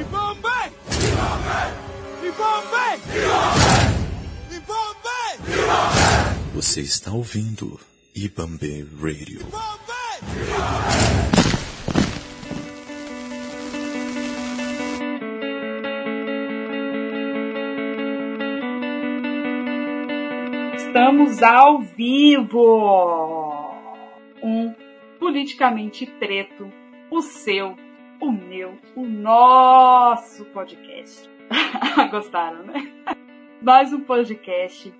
Ibambe! Ibambe! Ibambe! Você está ouvindo Ibambe Radio. Estamos ao vivo! Um politicamente preto, o seu, o meu, o nosso podcast. Gostaram, né? Mais um podcast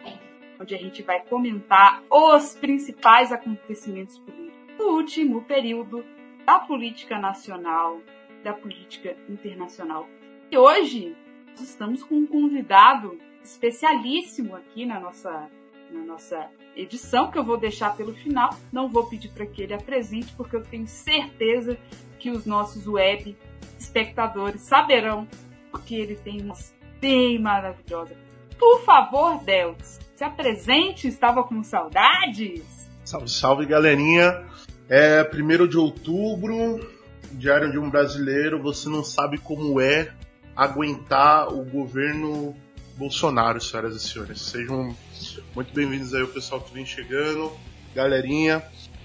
onde a gente vai comentar os principais acontecimentos políticos do último período da política nacional, da política internacional. E hoje nós estamos com um convidado especialíssimo aqui na nossa, na nossa edição, que eu vou deixar pelo final. Não vou pedir para que ele apresente, porque eu tenho certeza que os nossos web espectadores saberão, porque ele tem uma bem maravilhosa. Por favor, Deus, se apresente, estava com saudades? Salve, salve, galerinha. É primeiro de outubro, Diário de um Brasileiro. Você não sabe como é aguentar o governo Bolsonaro, senhoras e senhores. Sejam muito bem-vindos aí o pessoal que vem chegando, galerinha.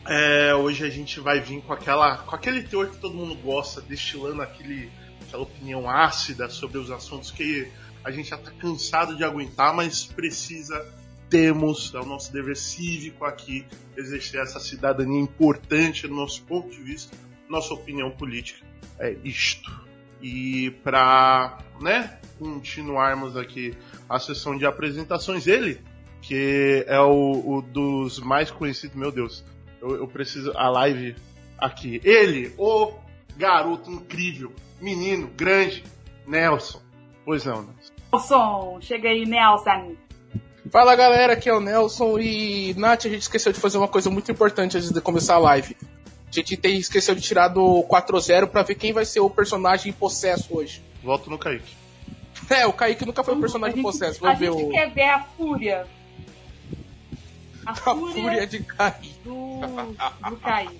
É, hoje a gente vai vir com aquela, com aquele teor que todo mundo gosta, destilando aquele, aquela opinião ácida sobre os assuntos que a gente já está cansado de aguentar, mas precisa temos, é o nosso dever cívico aqui, exercer essa cidadania importante do nosso ponto de vista, nossa opinião política. É isto. E para né, continuarmos aqui a sessão de apresentações, ele, que é o, o dos mais conhecidos, meu Deus, eu, eu, preciso. A live aqui. Ele, o garoto incrível, menino, grande, Nelson. Pois não, Nelson. Nelson, chega aí, Nelson. Fala galera, aqui é o Nelson e Nath, a gente esqueceu de fazer uma coisa muito importante antes de começar a live. A gente tem, esqueceu de tirar do 4-0 pra ver quem vai ser o personagem em possesso hoje. Volto no Kaique. É, o Kaique nunca foi o personagem em possesso. Vamos a ver gente o... quer ver a fúria. A, a fúria de Kaique. Do, do Kaique.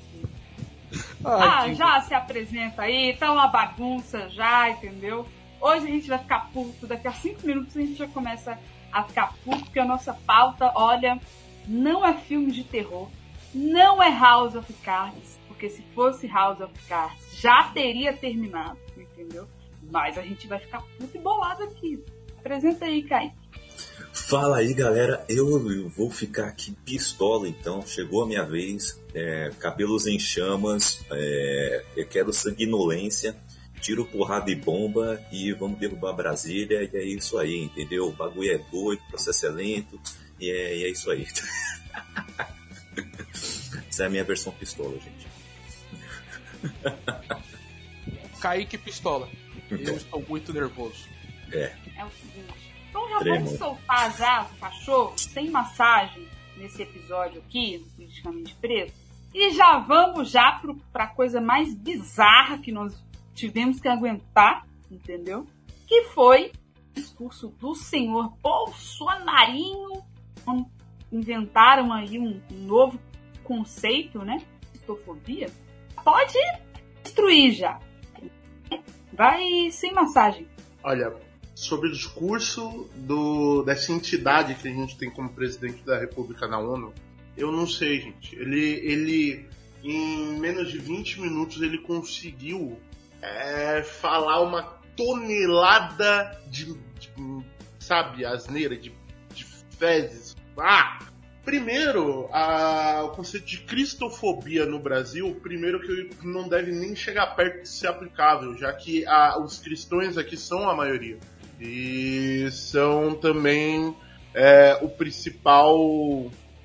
Ai, ah, que- já se apresenta aí, tá uma bagunça já, entendeu? Hoje a gente vai ficar puto, daqui a cinco minutos a gente já começa a ficar puto, porque a nossa pauta, olha, não é filme de terror, não é House of Cards, porque se fosse House of Cards já teria terminado, entendeu? Mas a gente vai ficar puto e bolado aqui. Apresenta aí, Kai. Fala aí, galera. Eu, eu vou ficar aqui pistola, então. Chegou a minha vez. É, cabelos em chamas. é, eu quero sanguinolência. Tiro, porrada e bomba. E vamos derrubar Brasília. E é isso aí, entendeu? O bagulho é doido, o processo é lento. E é, e é isso aí. Essa é a minha versão pistola, gente. Kaique Pistola. Eu estou muito nervoso. É. É o seguinte. Então já Tremor. vamos soltar já o cachorro sem massagem nesse episódio aqui, do Politicamente Preto. E já vamos já pro, pra coisa mais bizarra que nós tivemos que aguentar, entendeu? Que foi o discurso do senhor Bolsonarinho. Quando Inventaram aí um, um novo conceito, né? Cristofobia. Pode destruir já. Vai sem massagem. Olha, sobre o discurso do, dessa entidade que a gente tem como presidente da República na ONU, eu não sei, gente. Ele, ele em menos de 20 minutos, ele conseguiu é, falar uma tonelada de, de, sabe, asneira, de, de fezes. Ah! Primeiro, a- o conceito de cristofobia no Brasil, primeiro que não deve nem chegar perto de ser aplicável, já que a- os cristãos aqui são a maioria. E são também é, o principal.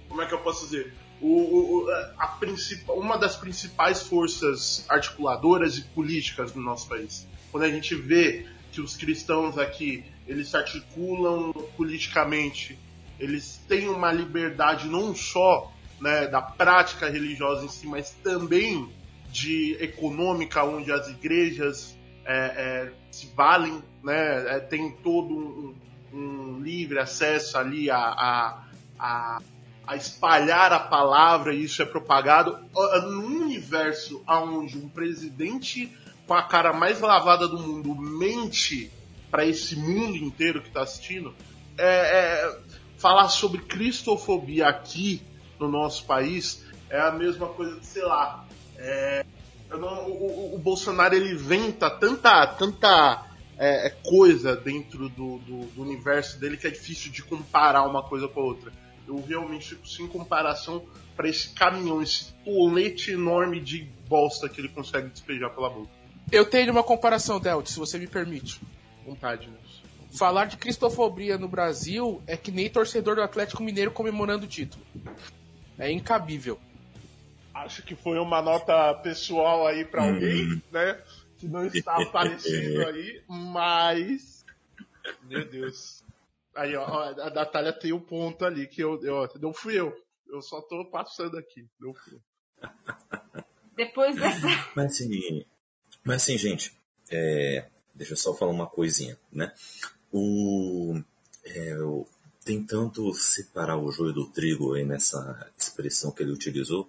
Como é que eu posso dizer? O, o- o- a principal, uma das principais forças articuladoras e políticas do nosso país. Quando a gente vê que os cristãos aqui eles se articulam politicamente, eles têm uma liberdade não só né, da prática religiosa em si, mas também de econômica, onde as igrejas é, é, se valem, né, é, tem todo um, um livre acesso ali a, a, a, a espalhar a palavra e isso é propagado. Num universo onde um presidente com a cara mais lavada do mundo mente para esse mundo inteiro que está assistindo, é, é, falar sobre cristofobia aqui no nosso país é a mesma coisa de, sei lá, é, não, o, o, Bolsonaro ele inventa tanta, tanta é, é, coisa dentro do, do, do, universo dele que é difícil de comparar uma coisa com a outra. Eu realmente fico sem comparação para esse caminhão, esse tolete enorme de bosta que ele consegue despejar pela boca. Eu tenho uma comparação, Delt, se você me permite. Vontade, né? Falar de cristofobia no Brasil é que nem torcedor do Atlético Mineiro comemorando o título. É incabível. Acho que foi uma nota pessoal aí para alguém, hum. né? Que não está aparecendo aí, mas. Meu Deus. Aí, ó, a Natália tem um ponto ali que eu, eu. Não fui eu. Eu só tô passando aqui. Não fui. Depois dessa. Mas assim, mas assim gente, é, deixa eu só falar uma coisinha, né? O, é, o, tentando separar o joio do trigo aí nessa expressão que ele utilizou,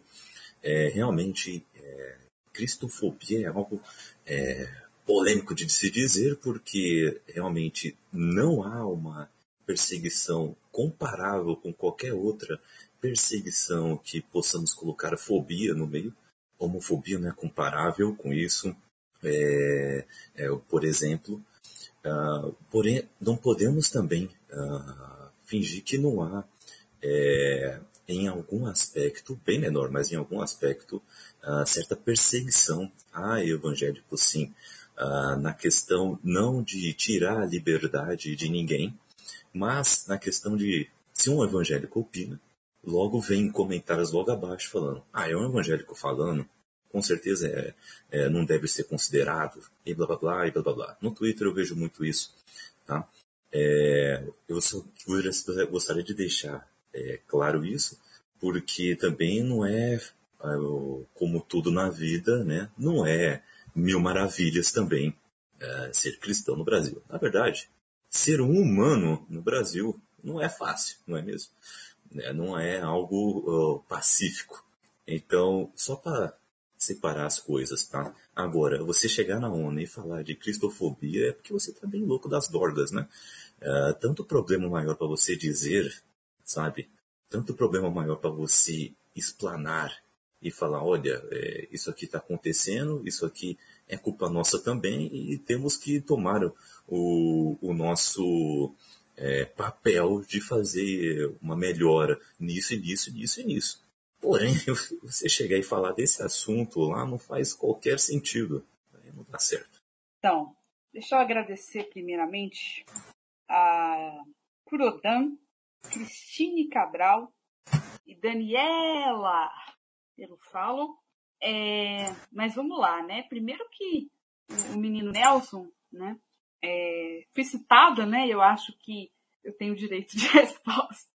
é, realmente é, cristofobia é algo é, polêmico de se dizer, porque realmente não há uma perseguição comparável com qualquer outra perseguição que possamos colocar fobia no meio. Homofobia não é comparável com isso. É, é, por exemplo, Uh, porém, não podemos também uh, fingir que não há, é, em algum aspecto, bem menor, mas em algum aspecto, uh, certa perseguição a evangélicos, sim, na questão não de tirar a liberdade de ninguém, mas na questão de, se um evangélico opina, logo vem comentários logo abaixo falando, ah, é um evangélico falando, com certeza é, é, não deve ser considerado, e blá blá blá, e blá blá blá. No Twitter eu vejo muito isso. Tá? É, eu só gostaria de deixar é, claro isso, porque também não é, é como tudo na vida, né? não é mil maravilhas também é, ser cristão no Brasil. Na verdade, ser um humano no Brasil não é fácil, não é mesmo? Não é algo uh, pacífico. Então, só para separar as coisas, tá? Agora, você chegar na ONU e falar de cristofobia é porque você tá bem louco das dorgas, né? Uh, tanto problema maior para você dizer, sabe? Tanto problema maior para você explanar e falar, olha, é, isso aqui está acontecendo, isso aqui é culpa nossa também e temos que tomar o, o nosso é, papel de fazer uma melhora nisso e nisso, nisso e nisso. Porém, você chegar e falar desse assunto lá não faz qualquer sentido. Aí não dá certo. Então, deixa eu agradecer primeiramente a Curodan, Cristine Cabral e Daniela pelo follow. É, mas vamos lá, né? Primeiro que o menino Nelson, né? É, foi citado, né? Eu acho que eu tenho direito de resposta.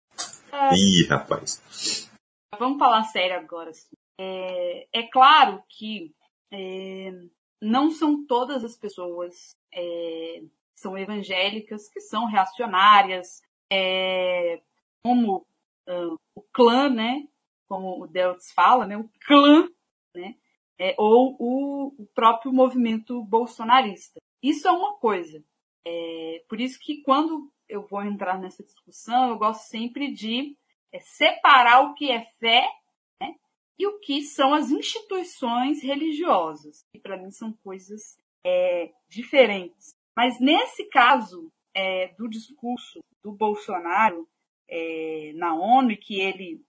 Ih, rapaz. Vamos falar sério agora. É, é claro que é, não são todas as pessoas é, são evangélicas que são reacionárias, é, como uh, o clã, né? Como o Deltz fala, né? O clã, né? É, ou o, o, próprio movimento bolsonarista. Isso é uma coisa. É, por isso que quando eu vou entrar nessa discussão, eu gosto sempre de é separar o que é fé né, e o que são as instituições religiosas, que para mim são coisas é, diferentes. Mas nesse caso é, do discurso do Bolsonaro é, na ONU, que ele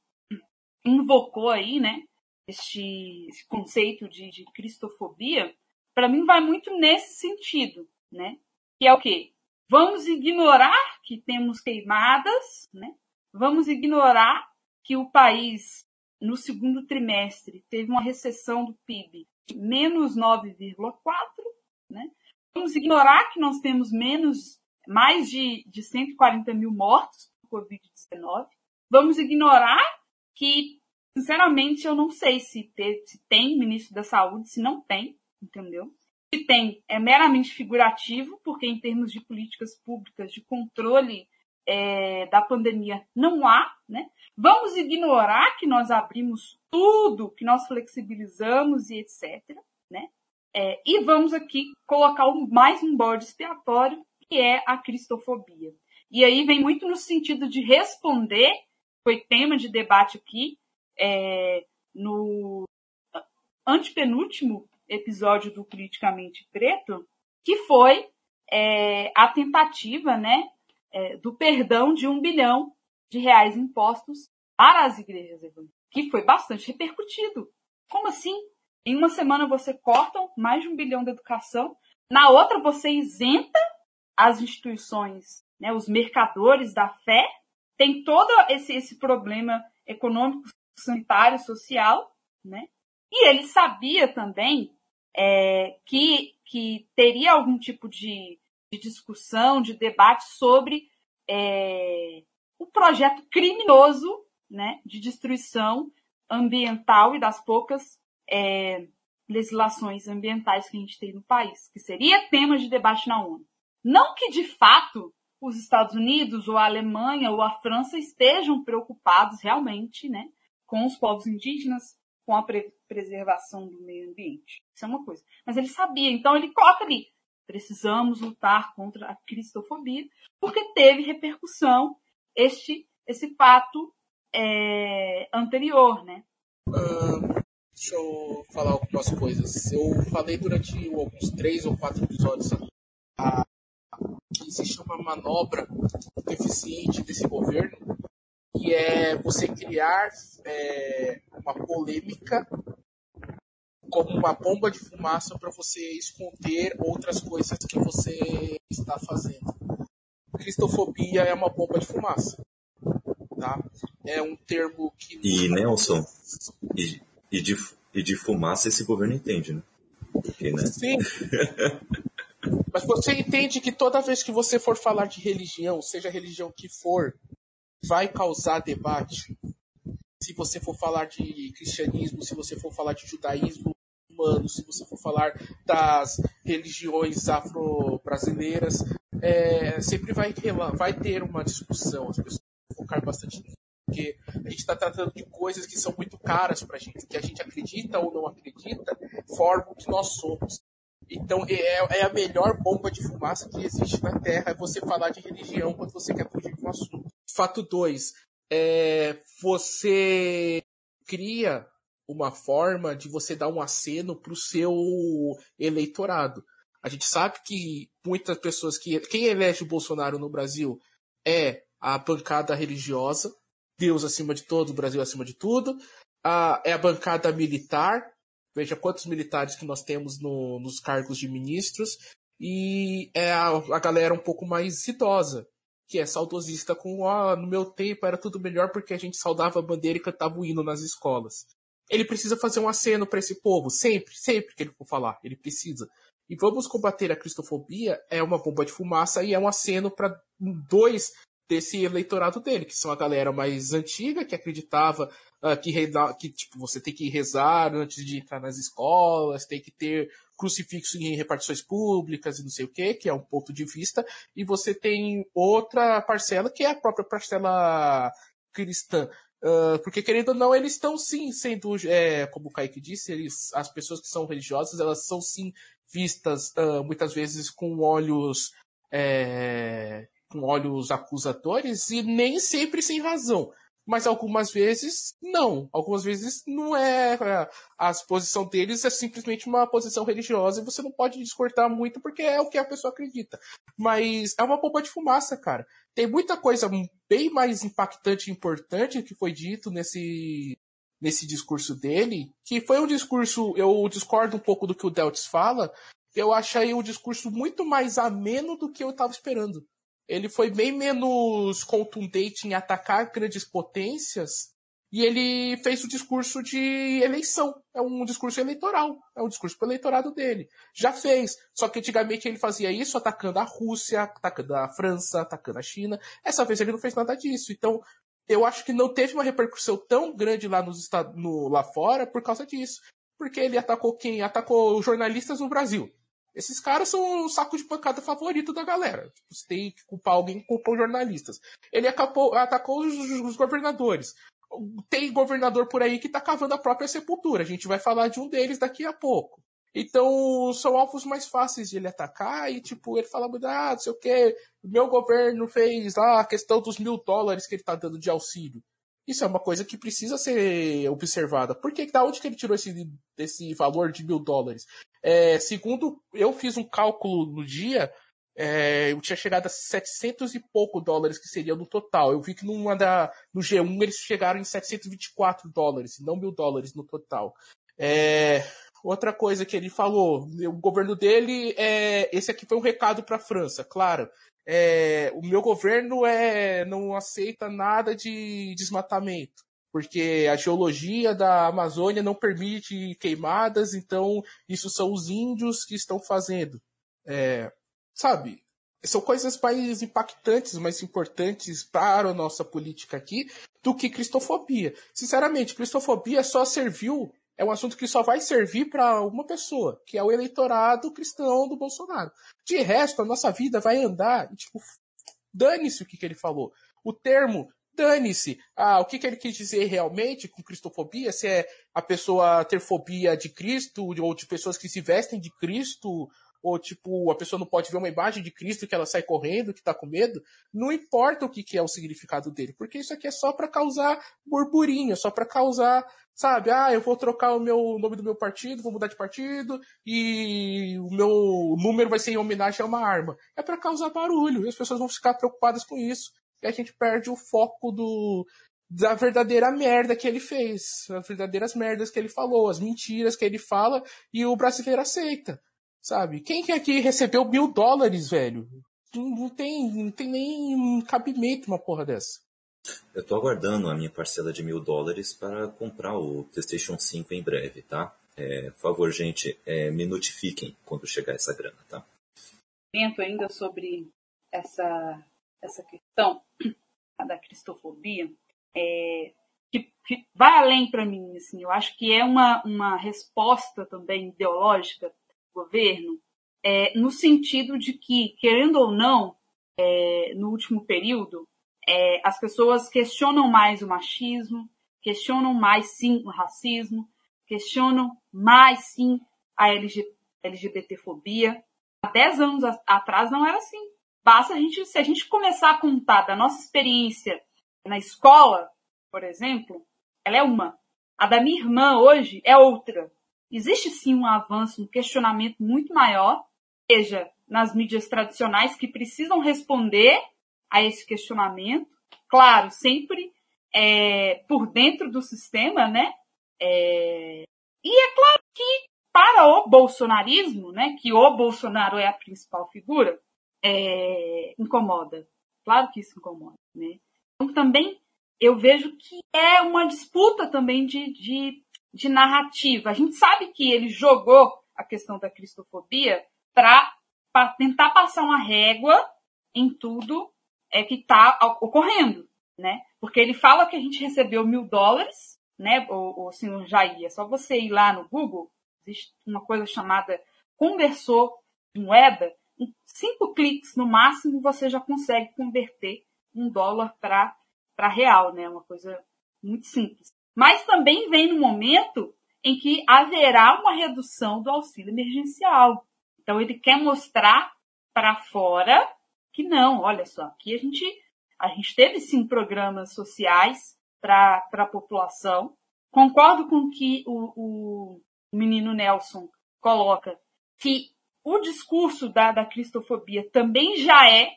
invocou aí, né, este, conceito de, de cristofobia, para mim vai muito nesse sentido, né? Que é o quê? Vamos ignorar que temos queimadas, né? Vamos ignorar que o país, no segundo trimestre, teve uma recessão do PIB de menos 9,4%. Né? Vamos ignorar que nós temos menos, mais de, de 140 mil mortos Covid-19. Vamos ignorar que, sinceramente, eu não sei se, ter, se tem ministro da Saúde, se não tem, entendeu? Se tem, é meramente figurativo, porque em termos de políticas públicas de controle é, da pandemia não há, né? Vamos ignorar que nós abrimos tudo, que nós flexibilizamos e etc, né? É, e vamos aqui colocar mais um bode expiatório, que é a cristofobia. E aí vem muito no sentido de responder, foi tema de debate aqui, é, no antepenúltimo episódio do Politicamente Preto, que foi é, a tentativa né, é, do perdão de um bilhão de reais impostos para as igrejas evangélicas, que foi bastante repercutido. Como assim? Em uma semana você corta mais de um bilhão da educação, na outra você isenta as instituições, né, os mercadores da fé, tem todo esse, esse problema econômico, sanitário, social, né? E ele sabia também é, que, que teria algum tipo de, de discussão, de debate sobre é, o projeto criminoso né, de destruição ambiental e das poucas é, legislações ambientais que a gente tem no país, que seria tema de debate na ONU. Não que, de fato, os Estados Unidos, ou a Alemanha, ou a França estejam preocupados realmente né, com os povos indígenas, com a pre preservação do meio ambiente. Isso é uma coisa. Mas ele sabia, então ele coloca ali: precisamos lutar contra a cristofobia, porque teve repercussão este esse fato é, anterior, né? Uh, deixa eu falar algumas coisas. Eu falei durante alguns três ou quatro episódios a, que existe uma manobra deficiente desse governo, que é você criar é, uma polêmica como uma bomba de fumaça para você esconder outras coisas que você está fazendo. Cristofobia é uma bomba de fumaça. Tá? É um termo que. E Nelson, e, e, de, e de fumaça esse governo entende, né? Porque, né? Sim. Mas você entende que toda vez que você for falar de religião, seja a religião que for, vai causar debate. Se você for falar de cristianismo, se você for falar de judaísmo humano, se você for falar das religiões afro-brasileiras, é, sempre vai, vai ter uma discussão. As pessoas vão focar bastante nisso. Porque a gente está tratando de coisas que são muito caras para a gente, que a gente acredita ou não acredita, formam o que nós somos. Então é, é, a melhor bomba de fumaça que existe na Terra, é você falar de religião quando você quer fugir de um assunto. Fato 2. É, você cria uma forma de você dar um aceno para o seu eleitorado. A gente sabe que muitas pessoas que. Quem elege o Bolsonaro no Brasil é a bancada religiosa, Deus acima de todos, Brasil acima de tudo. A, é a bancada militar, Veja quantos militares que nós temos no, nos cargos de ministros. E é a, a, galera um pouco mais idosa, que é saudosista com, ó, oh, no meu tempo era tudo melhor porque a gente saudava a bandeira e cantava o hino nas escolas. Ele precisa fazer um aceno para esse povo, sempre, sempre que ele for falar, ele precisa. E vamos combater a cristofobia é uma bomba de fumaça e é um aceno para dois desse eleitorado dele, que são a galera mais antiga, que acreditava que, que tipo, você tem que rezar antes de entrar nas escolas, tem que ter crucifixo em repartições públicas e não sei o que, que é um ponto de vista, e você tem outra parcela, que é a própria parcela cristã. Uh, porque, querendo ou não, eles estão sim sendo, é, como o Kaique disse, eles, as pessoas que são religiosas, elas são sim vistas uh, muitas vezes com olhos é, com olhos acusadores e nem sempre sem razão. Mas algumas vezes não. Algumas vezes não é. é a posição deles é simplesmente uma posição religiosa e você não pode discordar muito porque é o que a pessoa acredita. Mas é uma bomba de fumaça, cara. Tem muita coisa bem mais impactante e importante que foi dito nesse, nesse discurso dele, que foi um discurso, eu discordo um pouco do que o Deltis fala, eu achei um discurso muito mais ameno do que eu estava esperando ele foi bem menos contundente em atacar grandes potências e ele fez o discurso de eleição. É um discurso eleitoral. É um discurso para o eleitorado dele. Já fez. Só que antigamente ele fazia isso atacando a Rússia, atacando a França, atacando a China. Essa vez ele não fez nada disso. Então, eu acho que não teve uma repercussão tão grande lá, nos Estados, no, lá fora por causa disso. Porque ele atacou quem? Atacou jornalistas no Brasil. Esses caras são o saco de pancada favorito da galera. Tipo, se tem que culpar alguém, culpa os jornalistas. Ele acabou, atacou os, os, governadores. Tem governador por aí que tá cavando a própria sepultura. A gente vai falar de um deles daqui a pouco. Então, são alvos mais fáceis de ele atacar e, tipo, ele fala, ah, não sei o que, meu governo fez lá a questão dos mil dólares que ele tá dando de auxílio. Isso é uma coisa que precisa ser observada. Por que, da onde que ele tirou esse, esse valor de mil dólares? É, segundo, eu fiz um cálculo no dia, é, eu tinha chegado a 700 e pouco dólares que seria no total. Eu vi que numa da, no G1 eles chegaram em 724 dólares, não mil dólares no total. É, outra coisa que ele falou, o governo dele, é, esse aqui foi um recado para a França, claro. É, o meu governo é, não aceita nada de desmatamento, porque a geologia da Amazônia não permite queimadas, então isso são os índios que estão fazendo. É, sabe? São coisas mais impactantes, mais importantes para a nossa política aqui do que cristofobia. Sinceramente, cristofobia só serviu é um assunto que só vai servir para uma pessoa, que é o eleitorado cristão do Bolsonaro. De resto, a nossa vida vai andar e, tipo, dane-se o que, que ele falou. O termo dane-se. Ah, o que, que ele quis dizer realmente com cristofobia? Se é a pessoa ter fobia de Cristo, ou de pessoas que se vestem de Cristo, ou tipo, a pessoa não pode ver uma imagem de Cristo que ela sai correndo, que tá com medo, não importa o que, que é o significado dele, porque isso aqui é só para causar burburinho, só para causar, sabe, ah, eu vou trocar o meu nome do meu partido, vou mudar de partido e o meu número vai ser em homenagem a uma arma. É para causar barulho, e as pessoas vão ficar preocupadas com isso. E a gente perde o foco do da verdadeira merda que ele fez, as verdadeiras merdas que ele falou, as mentiras que ele fala e o brasileiro aceita. Sabe? Quem que aqui recebeu mil dólares, velho? Não, tem, não tem nem cabimento uma porra dessa. Eu tô aguardando a minha parcela de mil dólares para comprar o PlayStation 5 em breve, tá? É, por favor, gente, é, me notifiquem quando chegar essa grana, tá? Ainda sobre essa, essa questão da cristofobia, é, que, que, vai além para mim, assim, eu acho que é uma, uma resposta também ideológica governo, é, no sentido de que, querendo ou não, é, no último período, é, as pessoas questionam mais o machismo, questionam mais sim o racismo, questionam mais sim a LG, LGBTfobia. Há 10 anos atrás não era assim. Basta a gente, se a gente começar a contar da nossa experiência na escola, por exemplo, ela é uma. A da minha irmã hoje é outra existe sim um avanço, um questionamento muito maior, seja nas mídias tradicionais que precisam responder a esse questionamento, claro, sempre é, por dentro do sistema, né? É, e é claro que para o bolsonarismo, né, que o Bolsonaro é a principal figura, é, incomoda. Claro que isso incomoda, né? Então também eu vejo que é uma disputa também de, de de narrativa. A gente sabe que ele jogou a questão da cristofobia para tentar passar uma régua em tudo é, que está ocorrendo, né? Porque ele fala que a gente recebeu mil dólares, né, o, o senhor Jair, é só você ir lá no Google, existe uma coisa chamada conversor de moeda, em cinco cliques no máximo você já consegue converter um dólar para real, né? Uma coisa muito simples mas também vem no momento em que haverá uma redução do auxílio emergencial. Então ele quer mostrar para fora que não, olha só, aqui a gente a gente teve sim programas sociais para a população. Concordo com o que o, o, menino Nelson coloca, que o discurso da, da cristofobia também já é,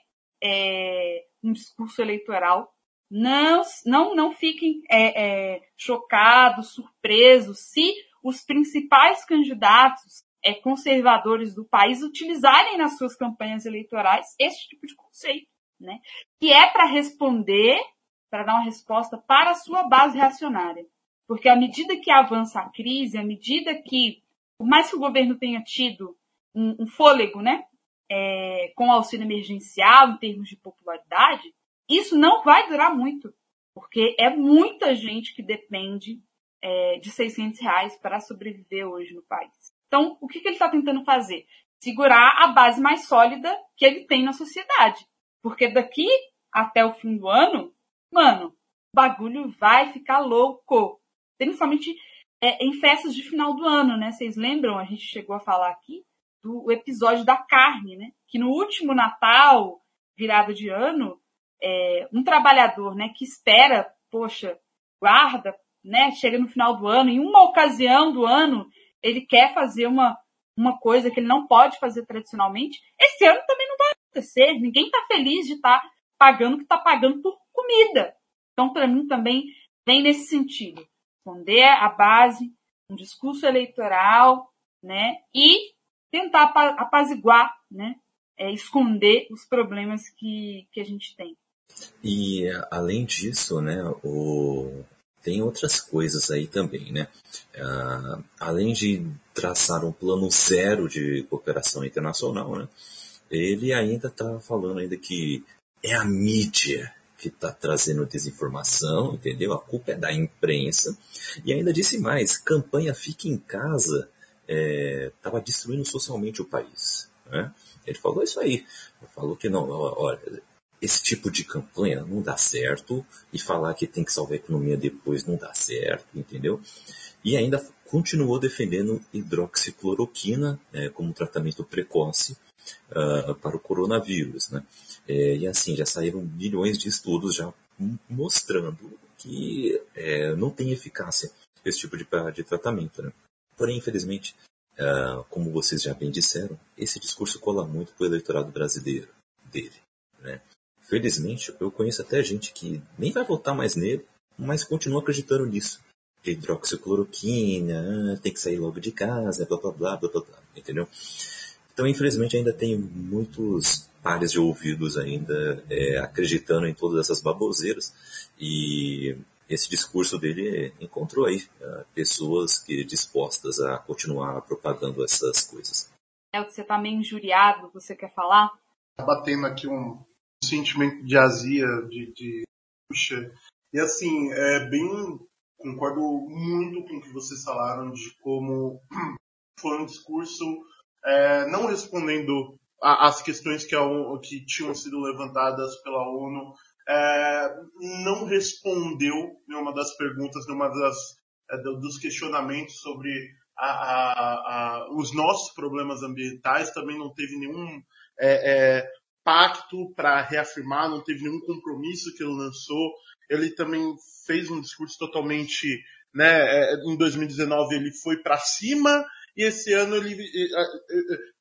é um discurso eleitoral não, não, não fiquem é, é, chocados, surpresos, se os principais candidatos é, conservadores do país utilizarem nas suas campanhas eleitorais esse tipo de conceito, né? Que é para responder, para dar uma resposta para a sua base reacionária. Porque à medida que avança a crise, à medida que, por mais que o governo tenha tido um, um fôlego, né? É, com auxílio emergencial em termos de popularidade, isso não vai durar muito, porque é muita gente que depende é, de 600 reais para sobreviver hoje no país. Então, o que, que ele está tentando fazer? Segurar a base mais sólida que ele tem na sociedade. Porque daqui até o fim do ano, mano, o bagulho vai ficar louco. Principalmente é, em festas de final do ano, né? Vocês lembram? A gente chegou a falar aqui do episódio da carne, né? Que no último Natal, virada de ano, é, um trabalhador, né, que espera, poxa, guarda, né, chega no final do ano, em uma ocasião do ano, ele quer fazer uma, uma coisa que ele não pode fazer tradicionalmente, esse ano também não vai acontecer. Ninguém está feliz de estar tá pagando o que está pagando por comida. Então, para mim, também vem nesse sentido. Esconder a base, um discurso eleitoral, né? E tentar apaziguar, né? É, esconder os problemas que, que a gente tem. E além disso, né, o... tem outras coisas aí também, né? Uh, além de traçar um plano zero de cooperação internacional, né? Ele ainda está falando ainda que é a mídia que está trazendo desinformação, entendeu? A culpa é da imprensa. E ainda disse mais, campanha Fique em Casa estava é, destruindo socialmente o país. Né? Ele falou isso aí. Falou que não, olha, esse tipo de campanha não dá certo e falar que tem que salvar a economia depois não dá certo, entendeu? E ainda continuou defendendo hidroxicloroquina né, como tratamento precoce uh, para o coronavírus, né? É, e assim, já saíram milhões de estudos já mostrando que é, não tem eficácia esse tipo de, de tratamento, né? Porém, infelizmente, uh, como vocês já bem disseram, esse discurso cola muito para o eleitorado brasileiro dele, né? Felizmente, eu conheço até gente que nem vai votar mais nele, mas continua acreditando nisso. Hidroxicloroquina, ah, tem que sair logo de casa, blá blá blá blá blá, blá entendeu? Então, infelizmente, ainda tem muitos pares de ouvidos ainda é, acreditando em todas essas baboseiras e esse discurso dele encontrou aí uh, pessoas que dispostas a continuar propagando essas coisas. É o que você está meio injuriado, você quer falar? Tá batendo aqui um sentimento de azia, de, de puxa. E assim, é bem concordo muito com o que vocês falaram de como foi um discurso é, não respondendo às questões que, a, que, tinham sido levantadas pela ONU, é, não respondeu nenhuma das perguntas, nenhuma das é, dos questionamentos sobre a, a, os nossos problemas ambientais, também não teve nenhum é, é, pacto para reafirmar, não teve nenhum compromisso que ele lançou. Ele também fez um discurso totalmente, né, é, em 2019 ele foi para cima e esse ano ele,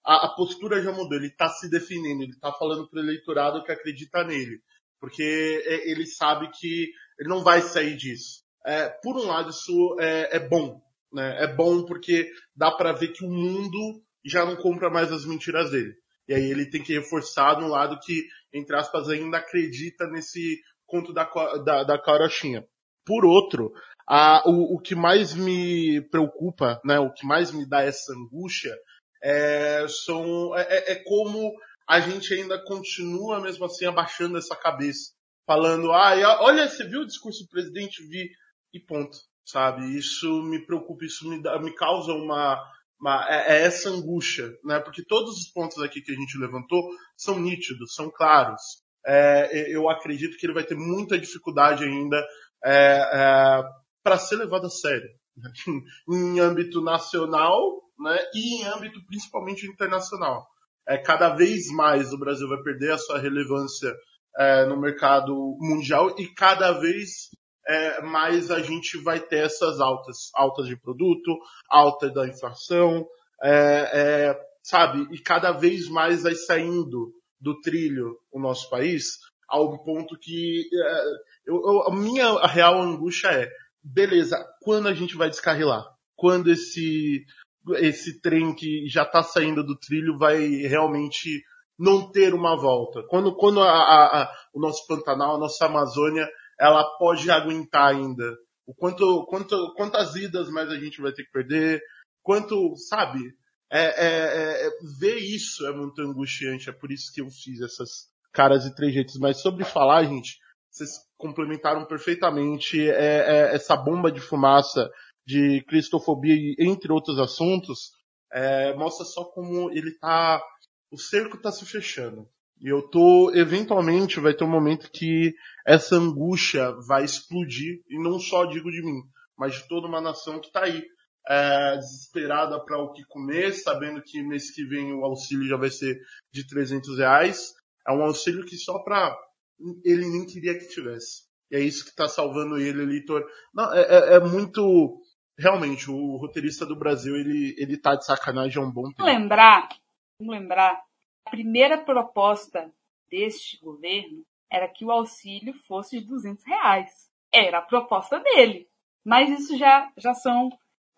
a, a postura já mudou, ele está se definindo, ele está falando para o eleitorado que acredita nele, porque é, ele sabe que ele não vai sair disso. É, por um lado, isso é, é bom, né? É bom porque dá para ver que o mundo já não compra mais as mentiras dele. E aí ele tem que reforçar no lado que, entre aspas, ainda acredita nesse conto da, da, da carochinha. Por outro, a, o, o que mais me preocupa, né, o que mais me dá essa angústia, é, são, é, é, é como a gente ainda continua mesmo assim abaixando essa cabeça, falando, ah, olha, você viu o discurso do presidente, vi, e ponto, sabe? Isso me preocupa, isso me, dá, me causa uma, uma é, é, essa angústia, né? Porque todos os pontos aqui que a gente levantou são nítidos, são claros. É, eu acredito que ele vai ter muita dificuldade ainda é, é, para ser levado a sério né? em âmbito nacional né, e em âmbito principalmente internacional. É, cada vez mais o Brasil vai perder a sua relevância é, no mercado mundial e cada vez é, mais a gente vai ter essas altas, altas de produto, alta da inflação, é, é, sabe? E cada vez mais vai saindo do trilho o nosso país ao ponto que é, eu, eu, a minha real angústia é, beleza, quando a gente vai descarrilar? Quando esse, esse trem que já está saindo do trilho vai realmente não ter uma volta? Quando, quando a, a, a, o nosso Pantanal, a nossa Amazônia, ela pode aguentar ainda? O quanto, quanto, quantas vidas mais a gente vai ter que perder? Quanto, sabe? É, é, é, ver isso é muito angustiante, é por isso que eu fiz essas caras e trejeitos. Mas sobre falar, gente, vocês complementaram perfeitamente é, é, essa bomba de fumaça de cristofobia e entre outros assuntos, é, mostra só como ele tá, o cerco tá se fechando. E eu tô, eventualmente vai ter um momento que essa angústia vai explodir, e não só digo de mim, mas de toda uma nação que está aí é, desesperada para o que comer, sabendo que mês que vem o auxílio já vai ser de 300 reais. É um auxílio que só para ele nem queria que tivesse. E é isso que está salvando ele, eleitor. Não, é, é, é, muito. Realmente, o roteirista do Brasil, ele, ele tá de sacanagem há um bom tempo. Vamos lembrar, vamos lembrar, a primeira proposta deste governo era que o auxílio fosse de 200 reais. Era a proposta dele. Mas isso já, já são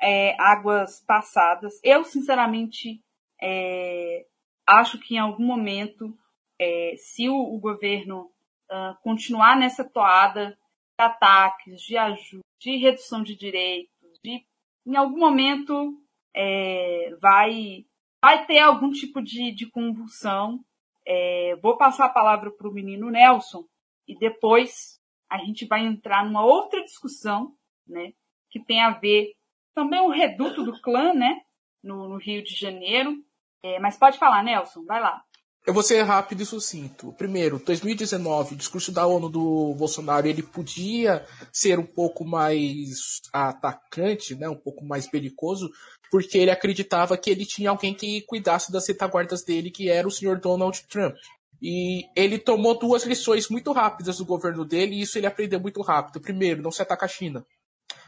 é, águas passadas. Eu, sinceramente, é, acho que em algum momento, é, se o, o governo uh, continuar nessa toada de ataques, de ajuda, de redução de direitos, de, em algum momento é, vai, vai ter algum tipo de, de convulsão. É, vou passar a palavra para o menino Nelson e depois a gente vai entrar numa outra discussão, né, que tem a ver também o reduto do clã, né? No, no Rio de Janeiro. É, mas pode falar, Nelson, vai lá. Eu vou ser rápido e sucinto. Primeiro, 2019, o discurso da ONU do Bolsonaro, ele podia ser um pouco mais atacante, né, um pouco mais belicoso, porque ele acreditava que ele tinha alguém que cuidasse das retaguardas dele, que era o senhor Donald Trump. E ele tomou duas lições muito rápidas do governo dele, e isso ele aprendeu muito rápido. Primeiro, não se ataca a China.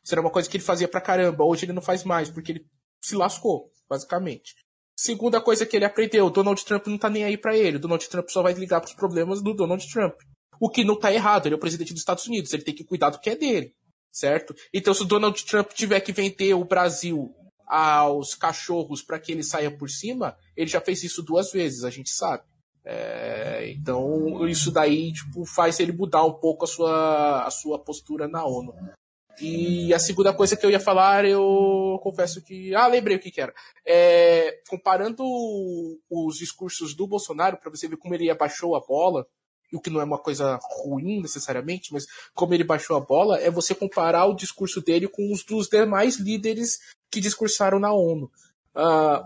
Isso era uma coisa que ele fazia pra caramba. Hoje ele não faz mais, porque ele se lascou, basicamente. Segunda coisa que ele aprendeu, Donald Trump não tá nem aí para ele. Donald Trump só vai ligar pros problemas do Donald Trump. O que não tá errado, ele é o presidente dos Estados Unidos, ele tem que cuidar do que é dele, certo? Então se o Donald Trump tiver que vender o Brasil aos cachorros para que ele saia por cima, ele já fez isso duas vezes, a gente sabe. É, então isso daí tipo, faz ele mudar um pouco a sua, a sua postura na ONU. E a segunda coisa que eu ia falar, eu confesso que. Ah, lembrei o que, que era. É, comparando os discursos do Bolsonaro, para você ver como ele abaixou a bola, o que não é uma coisa ruim necessariamente, mas como ele baixou a bola, é você comparar o discurso dele com os dos demais líderes que discursaram na ONU. Uh,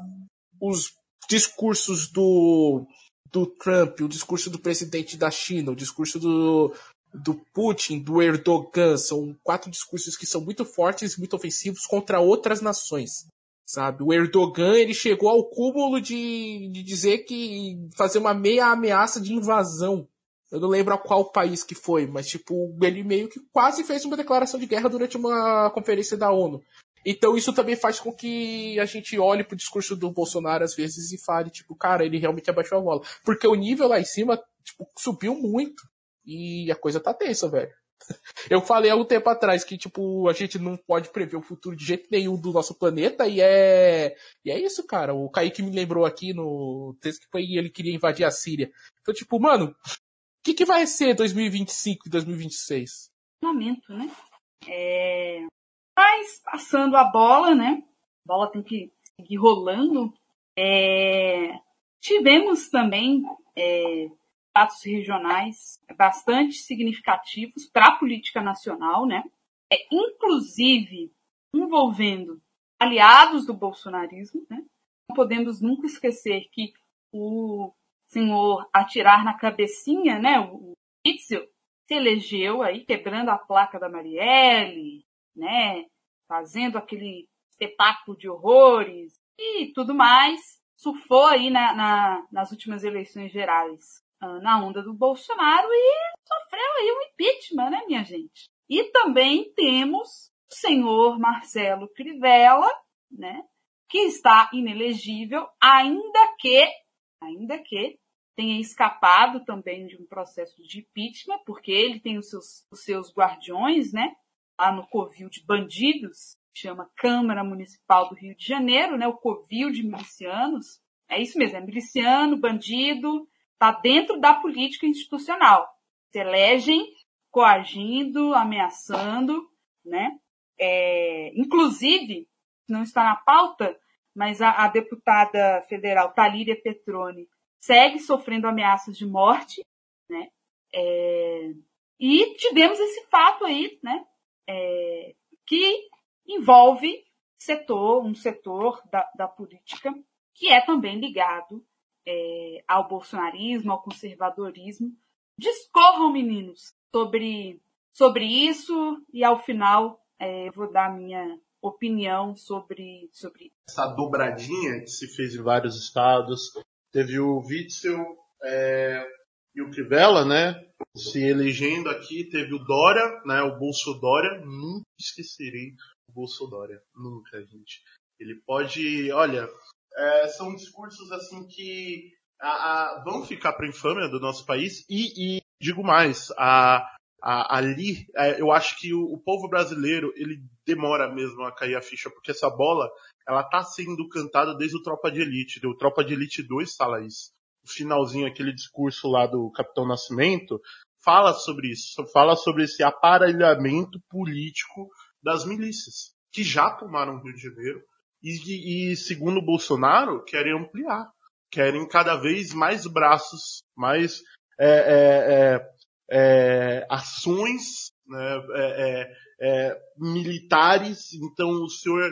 os discursos do, do Trump, o discurso do presidente da China, o discurso do, do Putin, do Erdogan, são quatro discursos que são muito fortes e muito ofensivos contra outras nações. Sabe? O Erdogan, ele chegou ao cúmulo de, de dizer que fazer uma meia ameaça de invasão. Eu não lembro a qual país que foi, mas tipo, ele meio que quase fez uma declaração de guerra durante uma conferência da ONU. Então isso também faz com que a gente olhe pro discurso do Bolsonaro às vezes e fale, tipo, cara, ele realmente abaixou a bola. Porque o nível lá em cima, tipo, subiu muito. E a coisa tá tensa, velho. Eu falei há um tempo atrás que, tipo, a gente não pode prever o futuro de jeito nenhum do nosso planeta e é. E é isso, cara. O Kaique me lembrou aqui no texto que foi ele queria invadir a Síria. Então, tipo, mano, o que, que vai ser 2025 e 2026? Lamento, né? É... Mas, passando a bola, né? A bola tem que seguir rolando. É... Tivemos também é fatos regionais bastante significativos para a política nacional, né? É, inclusive envolvendo aliados do bolsonarismo, né? Não podemos nunca esquecer que o senhor atirar na cabecinha, né? O Itzel se elegeu aí quebrando a placa da Marielle, né? Fazendo aquele espetáculo de horrores e tudo mais. Surfou aí na, na, nas últimas eleições gerais na onda do Bolsonaro e sofreu aí um impeachment, né, minha gente? E também temos o senhor Marcelo Crivella, né, que está inelegível, ainda que, ainda que tenha escapado também de um processo de impeachment, porque ele tem os seus, os seus guardiões, né, lá no covil de bandidos, chama Câmara Municipal do Rio de Janeiro, né, o covil de milicianos. É isso mesmo, é miliciano, bandido, está dentro da política institucional. Se elegem coagindo, ameaçando, né? É, inclusive, não está na pauta, mas a, a deputada federal Talíria Petroni segue sofrendo ameaças de morte, né? É, e tivemos esse fato aí, né? É, que envolve setor, um setor da, da política que é também ligado é, ao bolsonarismo, ao conservadorismo. Discorram, meninos, sobre, sobre isso e ao final é, vou dar minha opinião sobre, sobre essa dobradinha que se fez em vários estados. Teve o Witzel é, e o Crivella, né? Se elegendo aqui, teve o Dória, né? O Bolso Dória. Nunca esquecerei o Bolso Dória. Nunca, gente. Ele pode, olha, é, são discursos assim que a, a, vão ficar para infâmia do nosso país e, e digo mais, a, ali é, eu acho que o, o, povo brasileiro ele demora mesmo a cair a ficha porque essa bola ela tá sendo cantada desde o Tropa de Elite, o Tropa de Elite 2 fala isso. O finalzinho, aquele discurso lá do Capitão Nascimento, fala sobre isso, fala sobre esse aparelhamento político das milícias, que já tomaram o Rio de Janeiro, e, e segundo Bolsonaro, querem ampliar. Querem cada vez mais braços, mais é, é, é, é ações né, é, é, militares. Então o senhor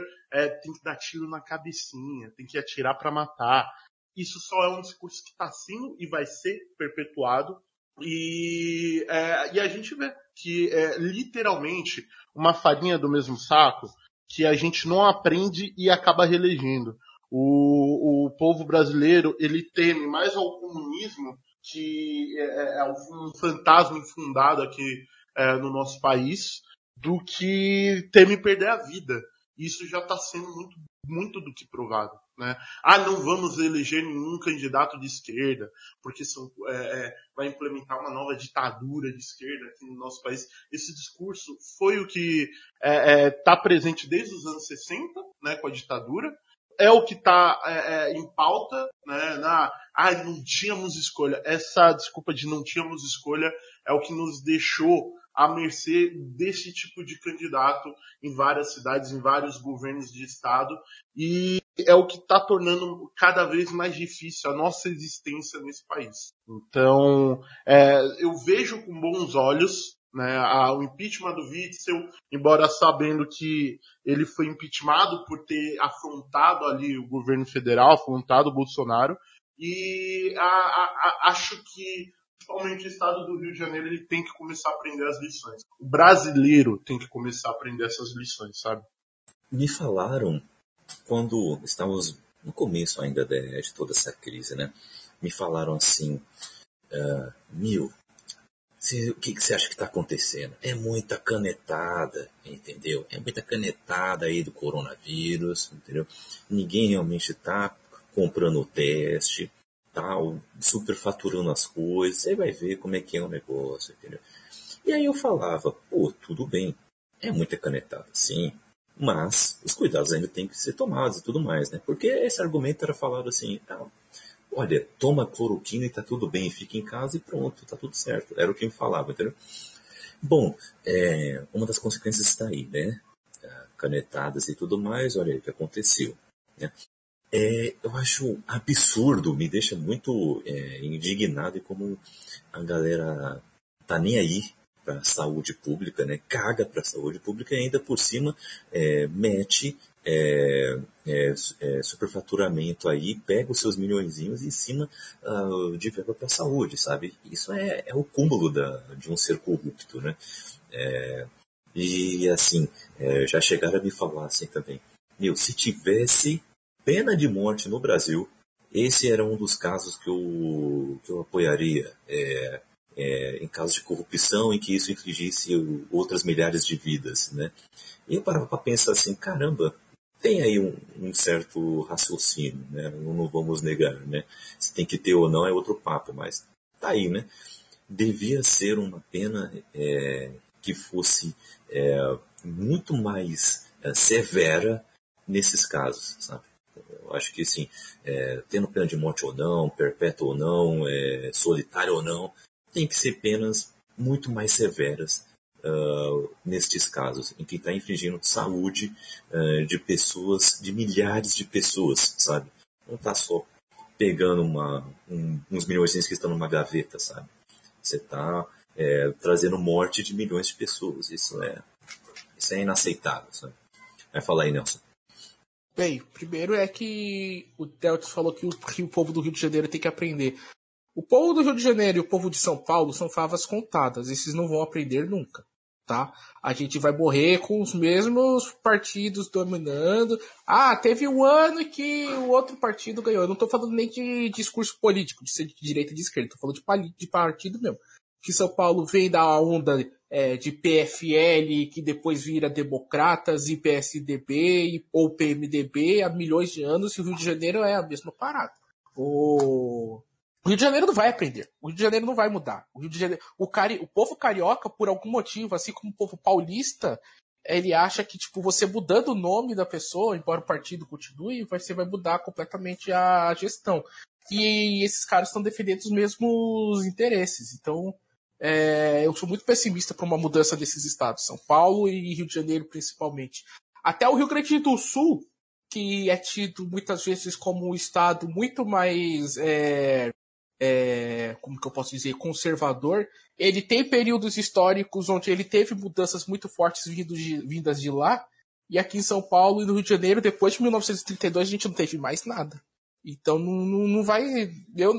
tem que dar tiro na cabecinha, tem que atirar para matar. Isso só é um discurso que está sendo e vai ser perpetuado. E, e a gente vê que é literalmente uma farinha do mesmo saco que a gente não aprende e acaba reelegendo. O, o povo brasileiro ele teme mais ao comunismo que é, é, é um fantasma infundado aqui é, no nosso país do que teme perder a vida. Isso já está sendo muito, muito do que provado. Né? Ah, não vamos eleger nenhum candidato de esquerda, porque são, é, é, vai implementar uma nova ditadura de esquerda aqui no nosso país. Esse discurso foi o que está é, é tá presente desde os anos 60, né, com a ditadura. É o que está é, é, em pauta, né, na, ah, não tínhamos escolha. Essa desculpa de não tínhamos escolha é o que nos deixou à mercê desse tipo de candidato em várias cidades, em vários governos de estado, e é o que está tornando cada vez mais difícil a nossa existência nesse país. Então, é, eu vejo com bons olhos né, a, o impeachment do Witzel, embora sabendo que ele foi impeachmentado por ter afrontado ali o governo federal, afrontado o Bolsonaro, e a, a, acho que principalmente o estado do Rio de Janeiro, ele tem que começar a aprender as lições. O brasileiro tem que começar a aprender essas lições, sabe? Me falaram, quando estávamos no começo ainda de, de toda essa crise, né? Me falaram assim, uh, Mil, o que, que você acha que está acontecendo? É muita canetada, entendeu? É muita canetada aí do coronavírus, entendeu? Ninguém realmente está comprando o teste, tal, superfaturando as coisas, você vai ver como é que é o negócio, entendeu? E aí eu falava, pô, tudo bem, é muita canetada, sim, mas os cuidados ainda têm que ser tomados e tudo mais, né? Porque esse argumento era falado assim, ah, olha, toma cloroquina e tá tudo bem, fica em casa e pronto, tá tudo certo. Era o que me falava, entendeu? Bom, é, uma das consequências está aí, né? Canetadas e tudo mais, olha aí o que aconteceu. Né? É, eu acho absurdo, me deixa muito é, indignado e como a galera tá nem aí para a saúde pública, né? Caga para a saúde pública e ainda por cima é, mete é, é, é, superfaturamento aí, pega os seus milhõeszinhos em cima uh, de verba para a saúde, sabe? Isso é, é o cúmulo da, de um ser corrupto, né? É, e assim, é, já chegaram a me falar assim também, meu, se tivesse pena de morte no Brasil, esse era um dos casos que eu, que eu apoiaria. É, é, em casos de corrupção em que isso infligisse outras milhares de vidas, né? E eu parava para pensar assim, caramba, tem aí um, um, certo raciocínio, né? Não, não, vamos negar, né? Se tem que ter ou não é outro papo, mas tá aí, né? Devia ser uma pena é, que fosse é, muito mais é, severa nesses casos, sabe? Eu acho que, sim, é, tendo pena de morte ou não, perpétua ou não, é, solitária ou não, tem que ser penas muito mais severas uh, nestes casos, em que está infringindo saúde uh, de pessoas, de milhares de pessoas, sabe? Não está só pegando uma, um, uns milhões que estão numa gaveta, sabe? Você está é, trazendo morte de milhões de pessoas. Isso é, isso é inaceitável, sabe? Vai falar aí, Nelson. Bem, primeiro é que o Teltz falou que o, que o povo do Rio de Janeiro tem que aprender. O povo do Rio de Janeiro e o povo de São Paulo são favas contadas. Esses não vão aprender nunca. tá? A gente vai morrer com os mesmos partidos dominando. Ah, teve um ano que o outro partido ganhou. Eu não tô falando nem de discurso político, de ser de direita e de esquerda, tô falando de, de partido mesmo. Que São Paulo vem da onda é, de PFL, que depois vira Democratas e PSDB ou PMDB há milhões de anos, e o Rio de Janeiro é a mesma parada. O... O Rio de Janeiro não vai aprender. O Rio de Janeiro não vai mudar. O Rio de Janeiro, o, cari, o povo carioca, por algum motivo, assim como o povo paulista, ele acha que tipo você mudando o nome da pessoa, embora o partido continue, você vai mudar completamente a gestão. E esses caras estão defendendo os mesmos interesses. Então, é, eu sou muito pessimista para uma mudança desses estados, São Paulo e Rio de Janeiro principalmente. Até o Rio Grande do Sul, que é tido muitas vezes como um estado muito mais é, é, como que eu posso dizer, conservador, ele tem períodos históricos onde ele teve mudanças muito fortes de, vindas de lá, e aqui em São Paulo e no Rio de Janeiro, depois de 1932, a gente não teve mais nada. Então não, não, não vai. Eu,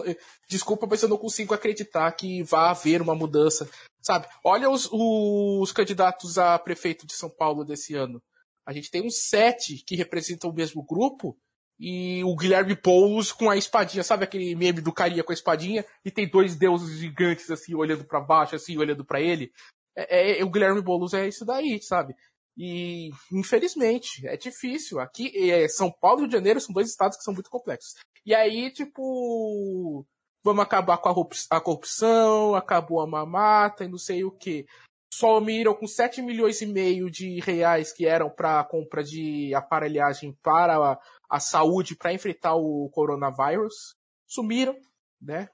desculpa, mas eu não consigo acreditar que vá haver uma mudança. Sabe? Olha os, os candidatos a prefeito de São Paulo desse ano. A gente tem uns sete que representam o mesmo grupo, e o Guilherme Poulos com a espadinha, sabe aquele meme do carinha com a espadinha e tem dois deuses gigantes assim olhando para baixo, assim olhando para ele. É, é, o Guilherme Boulos é isso daí, sabe? E infelizmente é difícil. Aqui é, São Paulo e Rio de Janeiro são dois estados que são muito complexos. E aí tipo vamos acabar com a corrupção, acabou a mamata e não sei o que. Sumiram com 7 milhões e meio de reais que eram para compra de aparelhagem para a saúde para enfrentar o coronavírus, sumiram, né?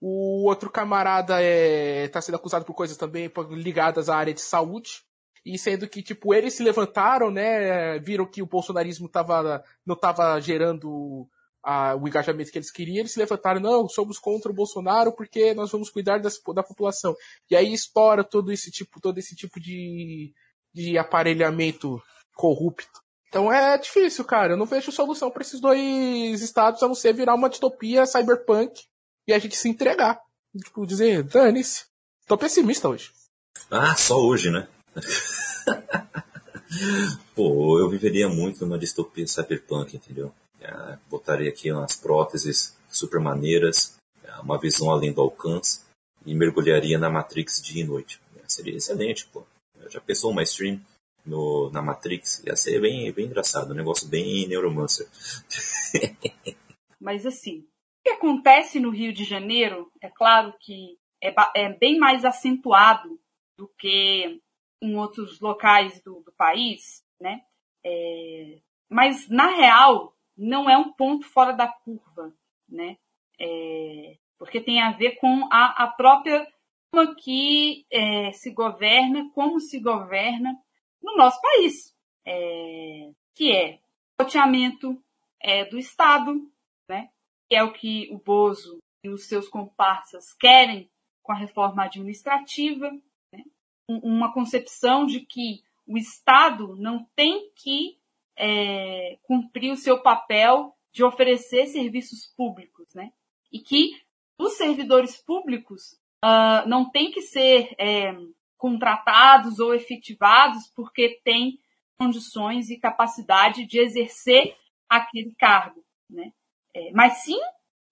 O outro camarada é tá sendo acusado por coisas também ligadas à área de saúde. E sendo que, tipo, eles se levantaram, né? Viram que o bolsonarismo tava, não estava gerando a, o engajamento que eles queriam, eles se levantaram, não, somos contra o Bolsonaro porque nós vamos cuidar das, da população. E aí estoura todo esse tipo, todo esse tipo de, de aparelhamento corrupto. Então é difícil, cara. Eu não vejo solução para esses dois estados a não ser virar uma distopia cyberpunk e a gente se entregar. Tipo, dizer, dane-se. Tô pessimista hoje. Ah, só hoje, né? Pô, eu viveria muito numa distopia cyberpunk, entendeu? É, botaria aqui umas próteses super maneiras, é, uma visão além do alcance e mergulharia na Matrix dia e noite. É, seria excelente, pô. Já pensou uma stream no, na Matrix. Ia ser bem, bem engraçado, um negócio bem neuromancer. Mas assim, o que acontece no Rio de Janeiro, é claro que é, é bem mais acentuado do que em outros locais do, do país, né? É, mas na real não é um ponto fora da curva, né? É, porque tem a ver com a, a própria forma que é, se governa, como se governa no nosso país, é, que é o é, do Estado, né, que é o que o Bozo e os seus comparsas querem com a reforma administrativa, uma concepção de que o Estado não tem que é, cumprir o seu papel de oferecer serviços públicos, né, e que os servidores públicos uh, não tem que ser é, contratados ou efetivados porque têm condições e capacidade de exercer aquele cargo, né? É, mas sim,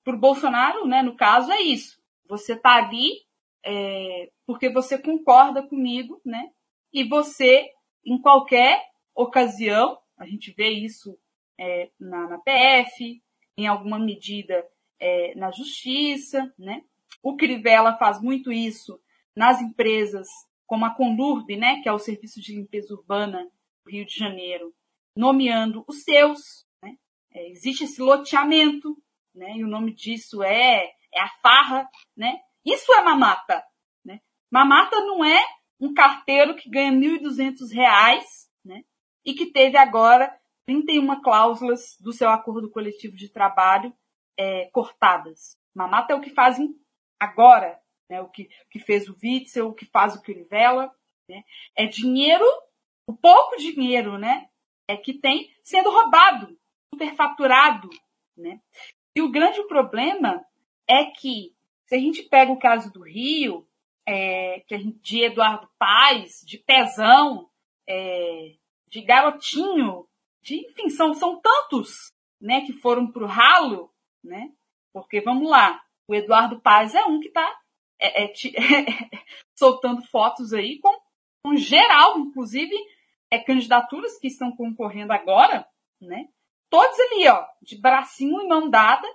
para o Bolsonaro, né, no caso, é isso. Você está ali é, porque você concorda comigo, né? E você, em qualquer ocasião, a gente vê isso é, na, na, PF, em alguma medida é, na Justiça, né? O Crivella faz muito isso nas empresas como a Conlurb, né, que é o Serviço de Limpeza Urbana do Rio de Janeiro, nomeando os seus. Né? É, existe esse loteamento, né, e o nome disso é, é a farra. Né? Isso é mamata. Né? Mamata não é um carteiro que ganha R$ 1.200 né, e que teve agora 31 cláusulas do seu acordo coletivo de trabalho é, cortadas. Mamata é o que fazem agora né? o, que, que fez o Witzel, o que faz o Crivella. Né? É dinheiro, o pouco dinheiro né? é que tem sendo roubado, superfaturado. Né? E o grande problema é que, se a gente pega o caso do Rio, é, de Eduardo Paz, de Pezão, é, de Garotinho, de, enfim, são, são tantos né, que foram para o ralo, né? Porque vamos lá, o Eduardo Paz é um que está é, é, soltando fotos aí com, com geral, inclusive é, candidaturas que estão concorrendo agora, né? Todos ali, ó, de bracinho e mão dada,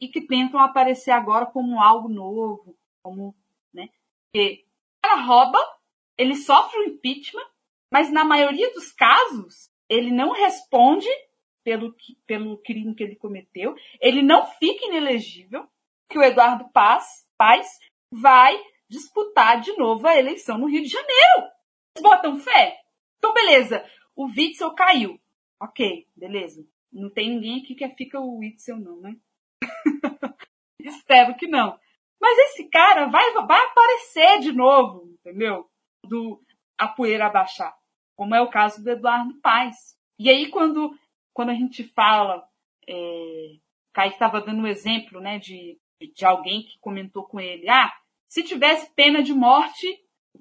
e que tentam aparecer agora como algo novo, como, né? Porque o cara rouba, ele sofre o impeachment, mas na maioria dos casos, ele não responde pelo, pelo crime que ele cometeu, ele não fica inelegível, que o Eduardo Paz, Paz vai disputar de novo a eleição no Rio de Janeiro. Botam fé? Então, beleza. O Witzel caiu. Ok, beleza. Não tem ninguém aqui que fica o Witzel, não, né? Espero que não. Mas esse cara vai, vai aparecer de novo, entendeu? Do a poeira abaixar. Como é o caso do Eduardo Paes. E aí, quando, quando a gente fala, é, Kaique estava dando um exemplo, né, de, de alguém que comentou com ele, ah, se tivesse pena de morte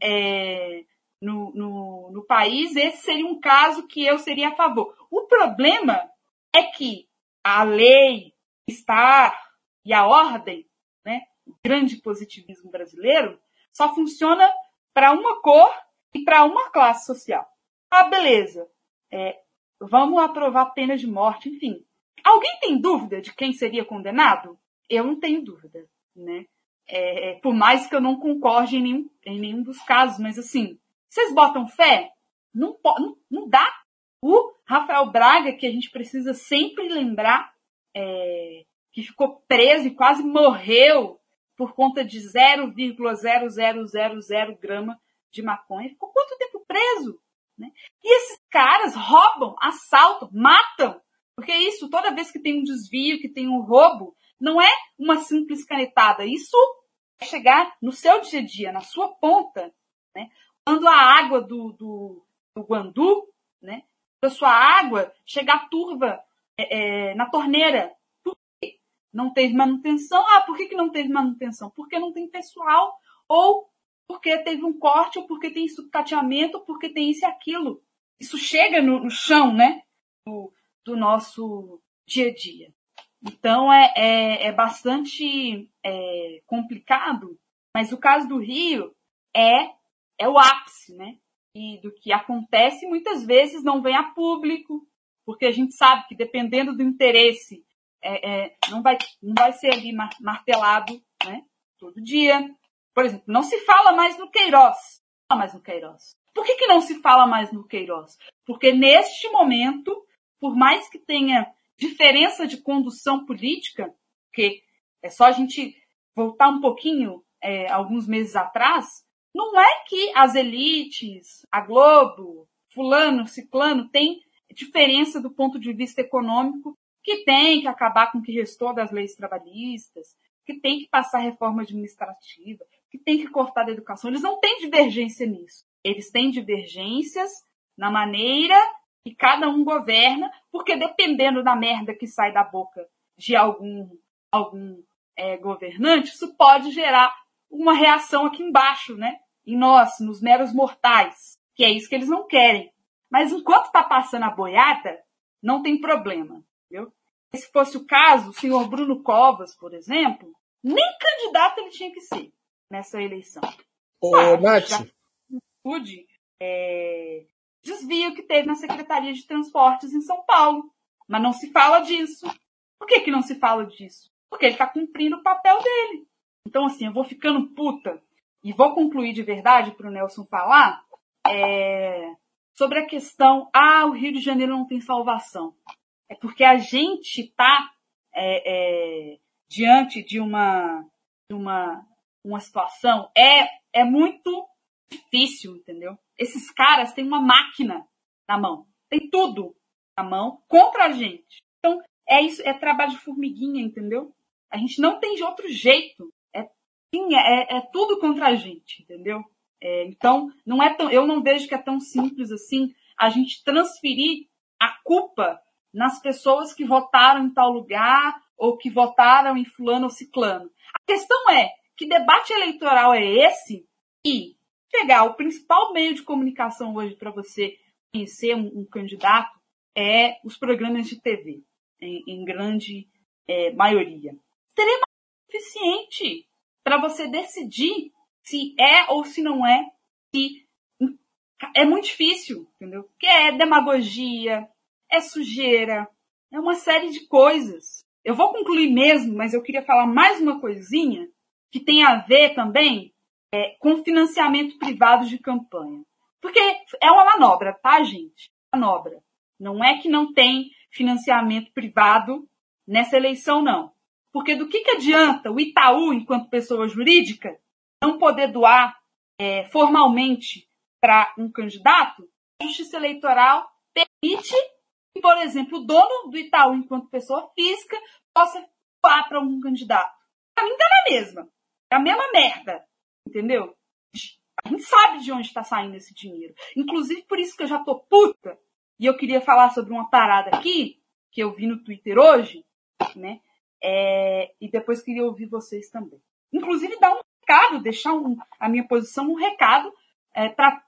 é, no, no, no país, esse seria um caso que eu seria a favor. O problema é que a lei está e a ordem, né, o grande positivismo brasileiro, só funciona para uma cor e para uma classe social. Ah, beleza. É, vamos aprovar pena de morte, enfim. Alguém tem dúvida de quem seria condenado? Eu não tenho dúvida, né? É, por mais que eu não concorde em nenhum, em nenhum dos casos, mas assim, vocês botam fé? Não, não, não dá. O Rafael Braga, que a gente precisa sempre lembrar, é, que ficou preso e quase morreu por conta de 0,0000 grama de maconha. Ficou quanto tempo preso? Né? E esses caras roubam, assaltam, matam. Porque isso, toda vez que tem um desvio, que tem um roubo, não é uma simples canetada. Isso é chegar no seu dia a dia, na sua ponta. Né? Quando a água do, do, do Guandu, né? da sua água, chegar turva é, é, na torneira. Não teve manutenção. Ah, por que, que não teve manutenção? Porque não tem pessoal. Ou porque teve um corte, ou porque tem sucateamento, porque tem isso e aquilo. Isso chega no, no chão, né? Do, do nosso dia a dia. Então é, é, é bastante é, complicado, mas o caso do Rio é, é o ápice, né? E do que acontece muitas vezes não vem a público, porque a gente sabe que dependendo do interesse, é, é, não, vai, não vai ser ali martelado né, todo dia. Por exemplo, não se fala mais no Queiroz. Não fala mais no Queiroz. Por que, que não se fala mais no Queiroz? Porque neste momento, por mais que tenha diferença de condução política, que é só a gente voltar um pouquinho é, alguns meses atrás, não é que as elites, a Globo, fulano, ciclano, tem diferença do ponto de vista econômico, que tem que acabar com o que restou das leis trabalhistas, que tem que passar reforma administrativa, que tem que cortar da educação. Eles não têm divergência nisso. Eles têm divergências na maneira que cada um governa, porque dependendo da merda que sai da boca de algum, algum é, governante, isso pode gerar uma reação aqui embaixo, né? Em nós, nos meros mortais, que é isso que eles não querem. Mas enquanto está passando a boiada, não tem problema, entendeu? Se fosse o caso, o senhor Bruno Covas, por exemplo, nem candidato ele tinha que ser nessa eleição. Ô, ah, Nath. É, desvio que teve na Secretaria de Transportes em São Paulo. Mas não se fala disso. Por que, que não se fala disso? Porque ele está cumprindo o papel dele. Então, assim, eu vou ficando puta e vou concluir de verdade para o Nelson falar é, sobre a questão: ah, o Rio de Janeiro não tem salvação. É porque a gente está é, é, diante de uma, de uma, uma situação é, é muito difícil, entendeu? Esses caras têm uma máquina na mão. Tem tudo na mão contra a gente. Então, é isso, é trabalho de formiguinha, entendeu? A gente não tem de outro jeito. É, é, é tudo contra a gente, entendeu? É, então, não é tão, eu não vejo que é tão simples assim a gente transferir a culpa nas pessoas que votaram em tal lugar ou que votaram em fulano ou ciclano. A questão é, que debate eleitoral é esse E pegar o principal meio de comunicação hoje para você conhecer um, um, candidato é os programas de TV, em, em grande é, maioria. Extremamente eficiente para você decidir se é ou se não é, se é muito difícil, entendeu? Porque é demagogia, é sujeira, é uma série de coisas. Eu vou concluir mesmo, mas eu queria falar mais uma coisinha que tem a ver também é, com financiamento privado de campanha. Porque é uma manobra, tá, gente? Manobra. Não é que não tem financiamento privado nessa eleição, não. Porque do que, que adianta o Itaú, enquanto pessoa jurídica, não poder doar é, formalmente para um candidato? A Justiça Eleitoral permite por exemplo, o dono do Itaú, enquanto pessoa física, possa doar para um candidato. Para mim, tá na mesma. É a mesma merda. Entendeu? A gente sabe de onde está saindo esse dinheiro. Inclusive, por isso que eu já tô puta. E eu queria falar sobre uma parada aqui, que eu vi no Twitter hoje, né? É, e depois queria ouvir vocês também. Inclusive, dar um recado, deixar um, a minha posição um recado é, para.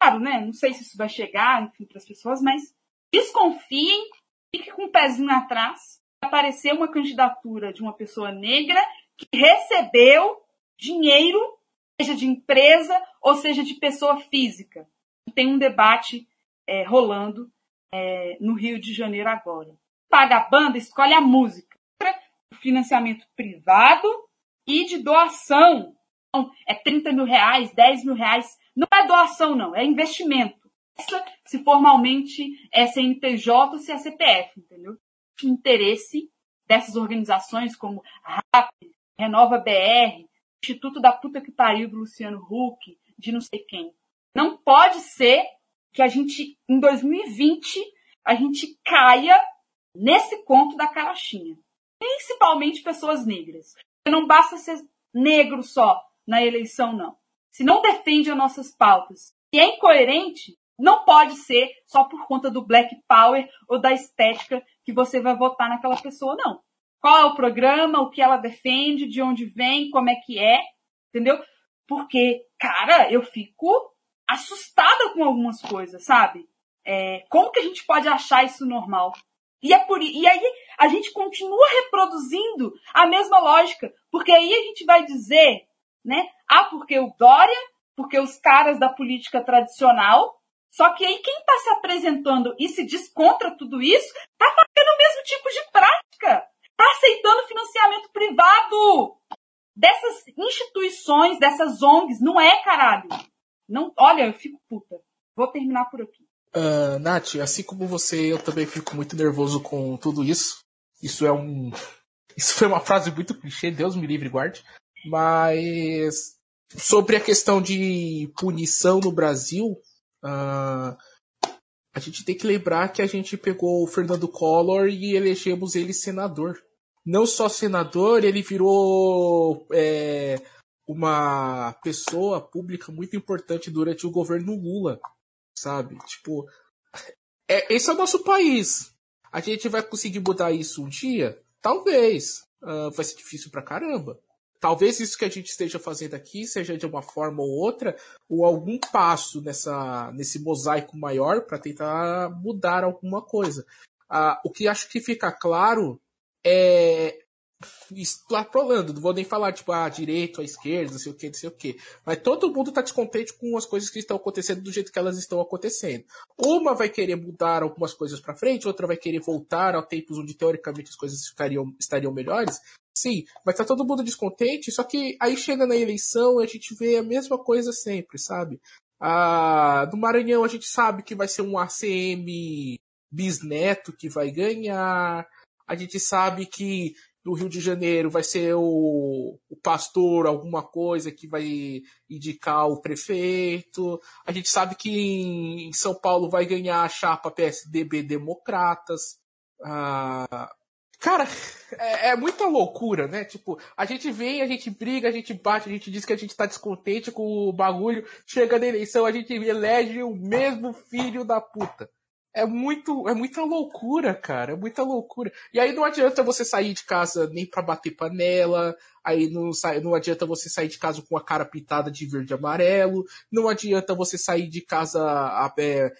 Claro, né? Não sei se isso vai chegar, enfim, para as pessoas, mas desconfiem, fique com o um pezinho atrás. Aparecer uma candidatura de uma pessoa negra que recebeu dinheiro, seja de empresa ou seja de pessoa física. Tem um debate é, rolando é, no Rio de Janeiro agora. Paga a banda, escolhe a música. Financiamento privado e de doação. Então, é 30 mil reais, 10 mil reais. Não é doação, não, é investimento. Se formalmente é CNPJ ou se é CPF, entendeu? Interesse dessas organizações como RAP, Renova BR, Instituto da puta que pariu do Luciano Huck, de não sei quem. Não pode ser que a gente, em 2020, a gente caia nesse conto da carochinha. Principalmente pessoas negras. Não basta ser negro só na eleição, não. Se não defende as nossas pautas e é incoerente, não pode ser só por conta do black power ou da estética que você vai votar naquela pessoa, não qual é o programa, o que ela defende, de onde vem, como é que é, entendeu? Porque, cara, eu fico assustada com algumas coisas, sabe? É, como que a gente pode achar isso normal? E, é por, e aí a gente continua reproduzindo a mesma lógica, porque aí a gente vai dizer, né? Ah, porque o Dória, porque os caras da política tradicional, só que aí quem está se apresentando e se descontra tudo isso, tá fazendo o mesmo tipo de prática está aceitando financiamento privado dessas instituições, dessas ONGs. Não é, caralho. Não, olha, eu fico puta. Vou terminar por aqui. Uh, Nath, assim como você, eu também fico muito nervoso com tudo isso. Isso é um. Isso foi uma frase muito clichê, Deus me livre guarde. Mas sobre a questão de punição no Brasil, uh, a gente tem que lembrar que a gente pegou o Fernando Collor e elegemos ele senador não só senador, ele virou é, uma pessoa pública muito importante durante o governo Lula, sabe? Tipo, é, esse é o nosso país. A gente vai conseguir mudar isso um dia? Talvez. Uh, vai ser difícil pra caramba. Talvez isso que a gente esteja fazendo aqui seja de uma forma ou outra, ou algum passo nessa, nesse mosaico maior para tentar mudar alguma coisa. Uh, o que acho que fica claro é, extrapolando, não vou nem falar, tipo, a direita, a esquerda, não sei o que, não sei o que. Mas todo mundo tá descontente com as coisas que estão acontecendo do jeito que elas estão acontecendo. Uma vai querer mudar algumas coisas para frente, outra vai querer voltar a tempos onde teoricamente as coisas ficariam, estariam melhores. Sim, mas tá todo mundo descontente, só que aí chega na eleição e a gente vê a mesma coisa sempre, sabe? Ah, no Maranhão a gente sabe que vai ser um ACM bisneto que vai ganhar. A gente sabe que no Rio de Janeiro vai ser o, o pastor, alguma coisa que vai indicar o prefeito. A gente sabe que em, São Paulo vai ganhar a chapa PSDB Democratas. Ah, cara, é, é, muita loucura, né? Tipo, a gente vem, a gente briga, a gente bate, a gente diz que a gente tá descontente com o bagulho. Chega na eleição, a gente elege o mesmo filho da puta. É muito, é muita loucura, cara. É muita loucura. E aí não adianta você sair de casa nem para bater panela. Aí não, não adianta você sair de casa com a cara pintada de verde e amarelo. Não adianta você sair de casa é,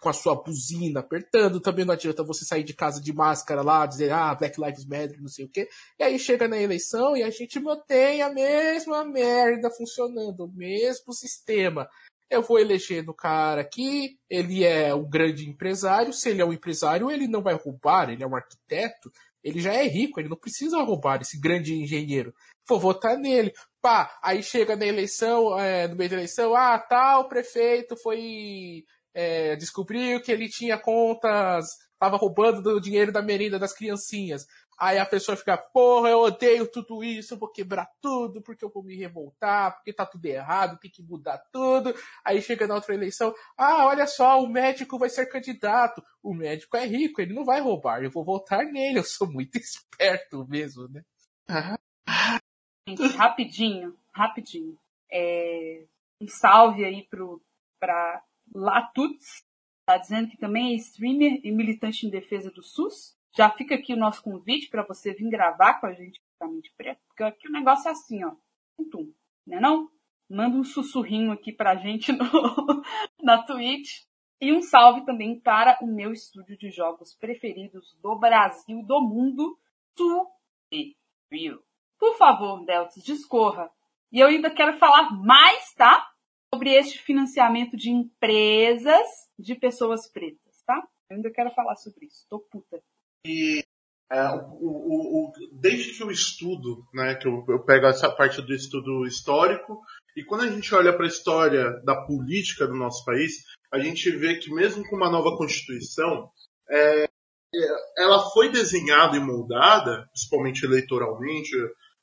com a sua buzina apertando. Também não adianta você sair de casa de máscara lá, dizer, ah, Black Lives Matter, não sei o quê. E aí chega na eleição e a gente mantém a mesma merda funcionando, o mesmo sistema. Eu vou eleger no cara aqui, ele é um grande empresário. Se ele é um empresário, ele não vai roubar, ele é um arquiteto, ele já é rico, ele não precisa roubar esse grande engenheiro. Vou votar nele. Pá, aí chega na eleição, é, no meio da eleição, ah, tal prefeito foi é, descobriu que ele tinha contas, estava roubando do dinheiro da merenda das criancinhas. Aí a pessoa fica, porra, eu odeio tudo isso, eu vou quebrar tudo, porque eu vou me revoltar, porque tá tudo errado, tem que mudar tudo. Aí chega na outra eleição, ah, olha só, o médico vai ser candidato. O médico é rico, ele não vai roubar, eu vou votar nele, eu sou muito esperto mesmo, né? Gente, rapidinho, rapidinho. É... Um salve aí pro, pra Latuts, está dizendo que também é streamer e militante em defesa do SUS. Já fica aqui o nosso convite para você vir gravar com a gente Politicamente Preto, porque aqui o negócio é assim, ó. Tum, né não? Manda um sussurrinho aqui pra gente no, na Twitch. E um salve também para o meu estúdio de jogos preferidos do Brasil e do mundo, Rio. Por favor, Deltas, discorra. E eu ainda quero falar mais, tá? sobre este financiamento de empresas de pessoas pretas, tá? Eu ainda quero falar sobre isso. Tô puta. É, o, o, o, desde que eu estudo, né, que eu, eu, pego essa parte do estudo histórico, e quando a gente olha para a história da política do nosso país, a gente vê que mesmo com uma nova Constituição, é ela foi desenhada e moldada, principalmente eleitoralmente,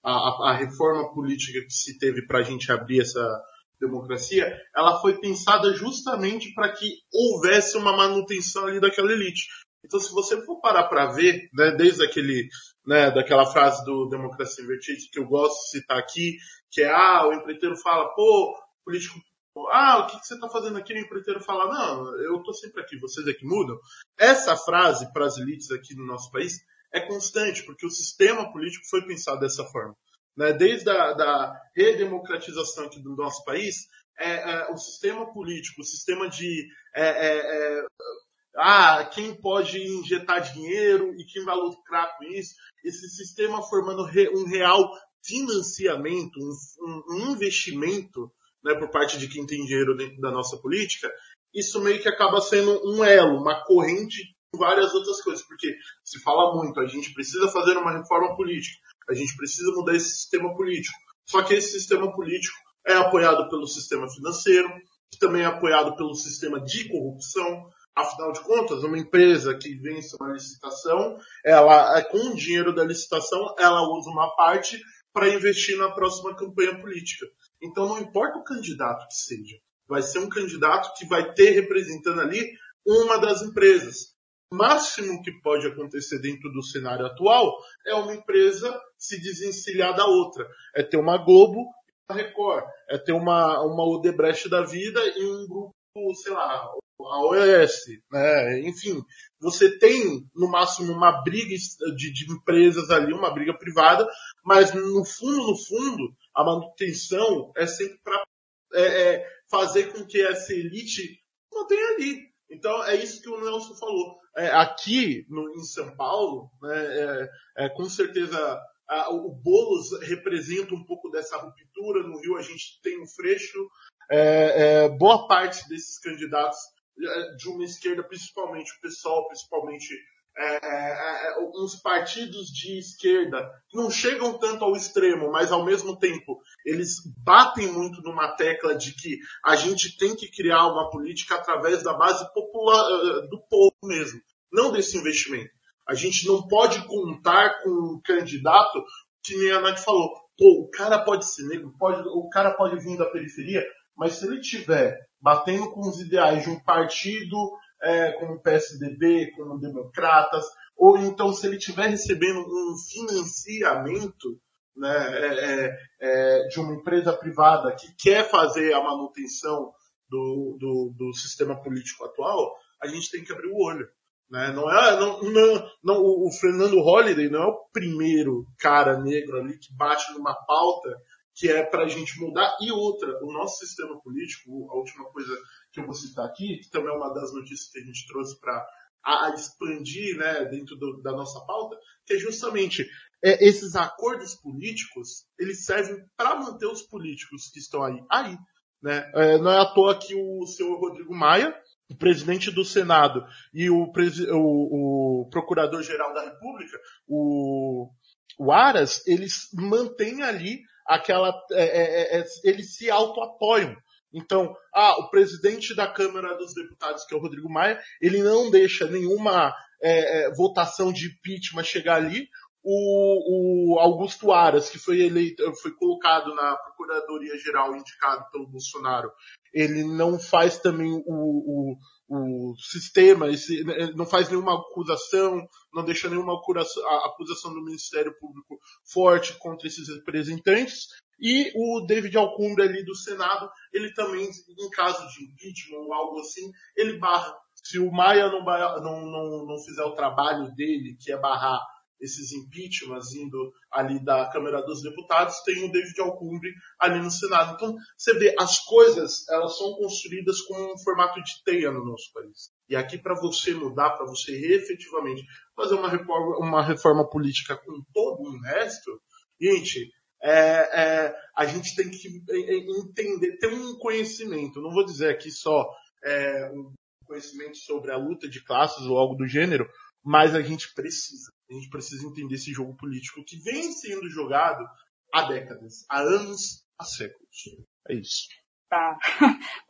a, a, a reforma política que se teve para a gente abrir essa democracia, ela foi pensada justamente para que houvesse uma manutenção ali daquela elite. Então, se você for parar para ver, né, desde aquele, né, daquela frase do Democracia Invertida que eu gosto de citar aqui, que é, ah, o empreiteiro fala, pô, político, ah, o que, que você está fazendo aqui? O empreiteiro fala, não, eu estou sempre aqui, vocês é que mudam. Essa frase para as elites aqui no nosso país é constante, porque o sistema político foi pensado dessa forma né, desde a da redemocratização aqui do nosso país, é, é, o sistema político, o sistema de é, é, é, ah, quem pode injetar dinheiro e quem vai lucrar com isso, esse sistema formando um real financiamento, um, investimento né, por parte de quem tem dinheiro dentro da nossa política, isso meio que acaba sendo um elo, uma corrente com várias outras coisas, porque se fala muito, a gente precisa fazer uma reforma política, a gente precisa mudar esse sistema político. Só que esse sistema político é apoiado pelo sistema financeiro, que também é apoiado pelo sistema de corrupção. Afinal de contas, uma empresa que vence uma licitação, ela, com o dinheiro da licitação, ela usa uma parte para investir na próxima campanha política. Então não importa o candidato que seja, vai ser um candidato que vai ter representando ali uma das empresas máximo que pode acontecer dentro do cenário atual é uma empresa se desencilhar da outra. É ter uma Globo e uma Record. É ter uma, uma Odebrecht da vida e um grupo, sei lá, a OES. Né? Enfim, você tem no máximo uma briga de, de empresas ali, uma briga privada, mas no fundo, no fundo, a manutenção é sempre para é, é, fazer com que essa elite mantenha ali. Então é isso que o Nelson falou. É, aqui no, em São Paulo, né, é, é, com certeza a, o Boulos representa um pouco dessa ruptura. No Rio a gente tem o Freixo. É, boa parte desses candidatos de uma esquerda, principalmente o pessoal, principalmente é, é, é, uns partidos de esquerda que não chegam tanto ao extremo, mas ao mesmo tempo eles batem muito numa tecla de que a gente tem que criar uma política através da base popular eh, do povo mesmo, não desse investimento. A gente não pode contar com um candidato que nem a Nath falou, pô, o cara pode ser negro, pode, o cara pode vir da periferia, mas se ele tiver batendo com os ideais de um partido é, como o PSDB, como Democratas, ou então se ele estiver recebendo um financiamento né, é, é, é, de uma empresa privada que quer fazer a manutenção do, do, do sistema político atual, a gente tem que abrir o olho. Né? Não é, não, não, não, o Fernando Holliday não é o primeiro cara negro ali que bate numa pauta que é para a gente mudar. E outra, o nosso sistema político, a última coisa que eu vou citar aqui, que também é uma das notícias que a gente trouxe para expandir né, dentro do, da nossa pauta, que é justamente é, esses acordos políticos, eles servem para manter os políticos que estão aí. aí né? É, não é à toa que o senhor Rodrigo Maia, o presidente do Senado e o, o, o procurador-geral da República, o, o Aras, eles mantêm ali aquela. É, é, é eles se auto-apoiam. Então, ah, o presidente da Câmara dos Deputados, que é o Rodrigo Maia, ele não deixa nenhuma é, é, votação de impeachment chegar ali. O, o, Augusto Aras, que foi eleito, foi colocado na Procuradoria Geral, indicado pelo Bolsonaro, ele não faz também o, o, o sistema, esse, não faz nenhuma acusação, não deixa nenhuma acusação do Ministério Público forte contra esses representantes. E o David Alcumbre ali do Senado, ele também, em caso de impeachment ou algo assim, ele barra. Se o Maia não, não, não, não fizer o trabalho dele, que é barrar esses impeachments indo ali da Câmara dos Deputados, tem o David Alcumbre ali no Senado. Então, você vê, as coisas, elas são construídas com um formato de teia no nosso país. E aqui, para você mudar, para você efetivamente fazer uma reforma, uma reforma política com todo o resto, gente, é, é, a gente tem que entender, ter um conhecimento, não vou dizer aqui só é, um conhecimento sobre a luta de classes ou algo do gênero, mas a gente precisa. A gente precisa entender esse jogo político que vem sendo jogado há décadas, há anos, há séculos. É isso. Tá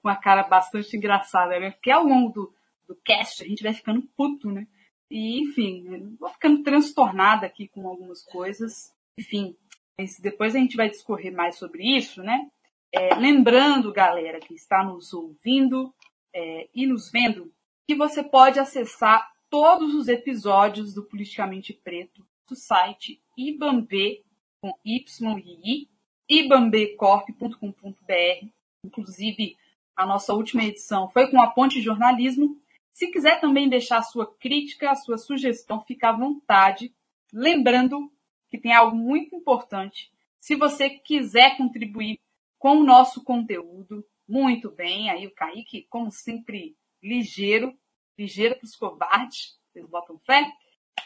com uma cara bastante engraçada, né? Porque ao longo do, do cast a gente vai ficando puto, né? E, enfim, vou ficando transtornada aqui com algumas coisas. Enfim, mas depois a gente vai discorrer mais sobre isso, né? É, lembrando, galera, que está nos ouvindo é, e nos vendo, que você pode acessar todos os episódios do Politicamente Preto do site ibambe, com Y e I, ibambecorp.com.br. Inclusive, a nossa última edição foi com a Ponte Jornalismo. Se quiser também deixar a sua crítica, a sua sugestão, fica à vontade. Lembrando que tem algo muito importante. Se você quiser contribuir com o nosso conteúdo, muito bem. Aí o Kaique, como sempre, ligeiro, ligeiro para os covardes, vocês botam fé.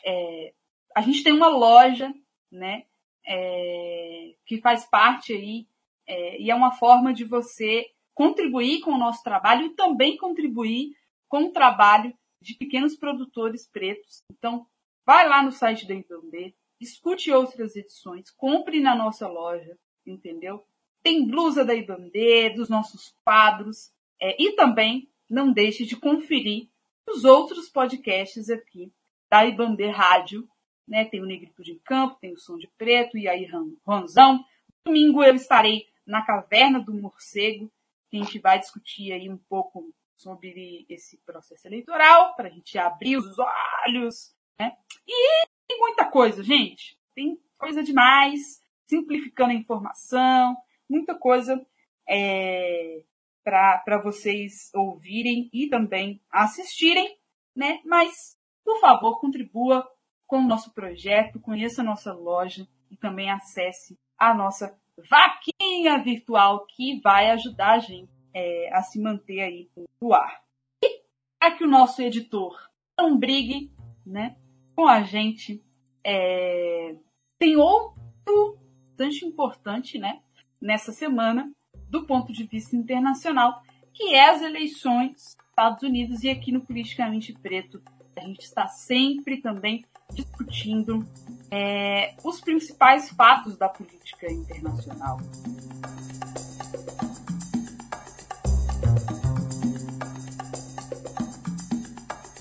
É, a gente tem uma loja, né, é, que faz parte aí, é, e é uma forma de você contribuir com o nosso trabalho e também contribuir com o trabalho de pequenos produtores pretos. Então, vai lá no site da Ibambe, escute outras edições, compre na nossa loja, entendeu? Tem blusa da Ibambe, dos nossos quadros, é, e também não deixe de conferir os outros podcasts aqui da Ibambe Rádio, né? Tem o Negritude em Campo, tem o Som de Preto e aí Ronzão. Domingo eu estarei na Caverna do Morcego, que a gente vai discutir aí um pouco sobre esse processo eleitoral, para a gente abrir os olhos, né? E tem muita coisa, gente. Tem coisa demais, simplificando a informação, muita coisa é, para vocês ouvirem e também assistirem, né? Mas, por favor, contribua com o nosso projeto, conheça a nossa loja e também acesse a nossa vaquinha virtual que vai ajudar a gente é, a se manter aí no ar. E para que o nosso editor não brigue, né? com a gente. É... Tem outro bastante importante, né, nessa semana, do ponto de vista internacional, que é as eleições dos Estados Unidos e aqui no Politicamente Preto a gente está sempre também discutindo é, os principais fatos da política internacional.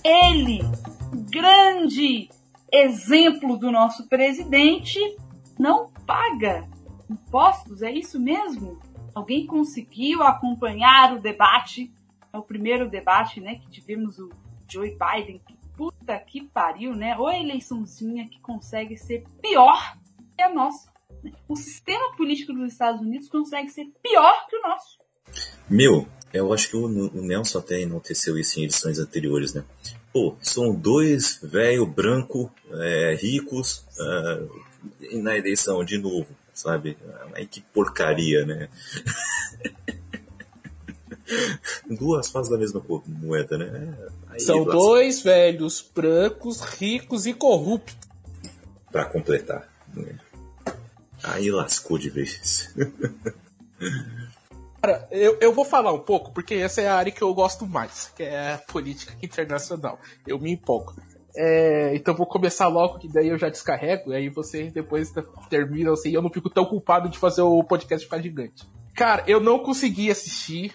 Ele grande exemplo do nosso presidente, não paga impostos, é isso mesmo? Alguém conseguiu acompanhar o debate? É o primeiro debate, né, que tivemos o Joe Biden, que puta que pariu, né? Ou a eleiçãozinha que consegue ser pior que a nossa. O sistema político dos Estados Unidos consegue ser pior que o nosso. Meu, Eu acho que o, o Nelson até enalteceu isso em edições anteriores, né? Pô, são dois velho branco é, ricos é, na eleição de novo, sabe? Aí que porcaria, né? Duas faces da mesma moeda, né? Aí, São dois velhos brancos, ricos e corruptos. Para completar. Né? Aí lascou de vez. Cara, eu, eu vou falar um pouco, porque essa é a área que eu gosto mais, que é a política internacional. Eu me empolgo. É, então vou começar logo, que daí eu já descarrego, e aí vocês depois terminam assim, eu não fico tão culpado de fazer o podcast ficar gigante. Cara, eu não consegui assistir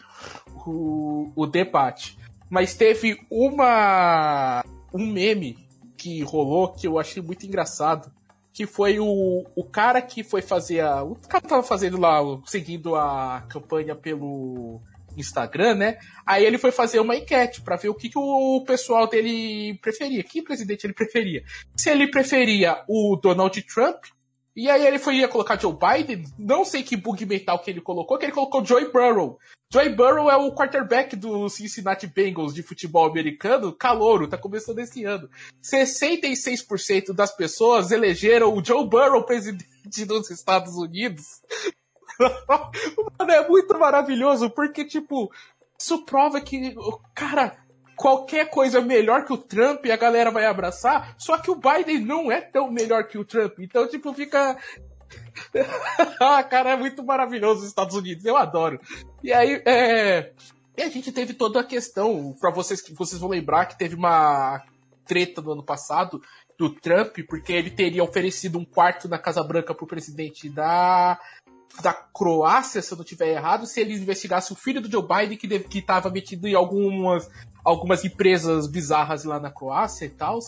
o, o debate, mas teve uma um meme que rolou que eu achei muito engraçado, que foi o, o cara que foi fazer a. O cara tava fazendo lá, seguindo a campanha pelo Instagram, né? Aí ele foi fazer uma enquete para ver o que, que o pessoal dele preferia, que presidente ele preferia. Se ele preferia o Donald Trump, e aí ele foi ia colocar Joe Biden, não sei que bug mental que ele colocou, que ele colocou Joe Burrow. Joe Burrow é o quarterback do Cincinnati Bengals de futebol americano, calouro, tá começando esse ano. 66% das pessoas elegeram o Joe Burrow presidente dos Estados Unidos. Mano, é muito maravilhoso, porque, tipo, isso prova que, cara, qualquer coisa melhor que o Trump a galera vai abraçar, só que o Biden não é tão melhor que o Trump. Então, tipo, fica. ah, cara, é muito maravilhoso os Estados Unidos, eu adoro. E aí, é. E a gente teve toda a questão, para vocês que vocês vão lembrar que teve uma treta no ano passado do Trump, porque ele teria oferecido um quarto na Casa Branca pro presidente da da Croácia, se eu não estiver errado, se ele investigasse o filho do Joe Biden que estava metido em algumas, algumas empresas bizarras lá na Croácia e tal.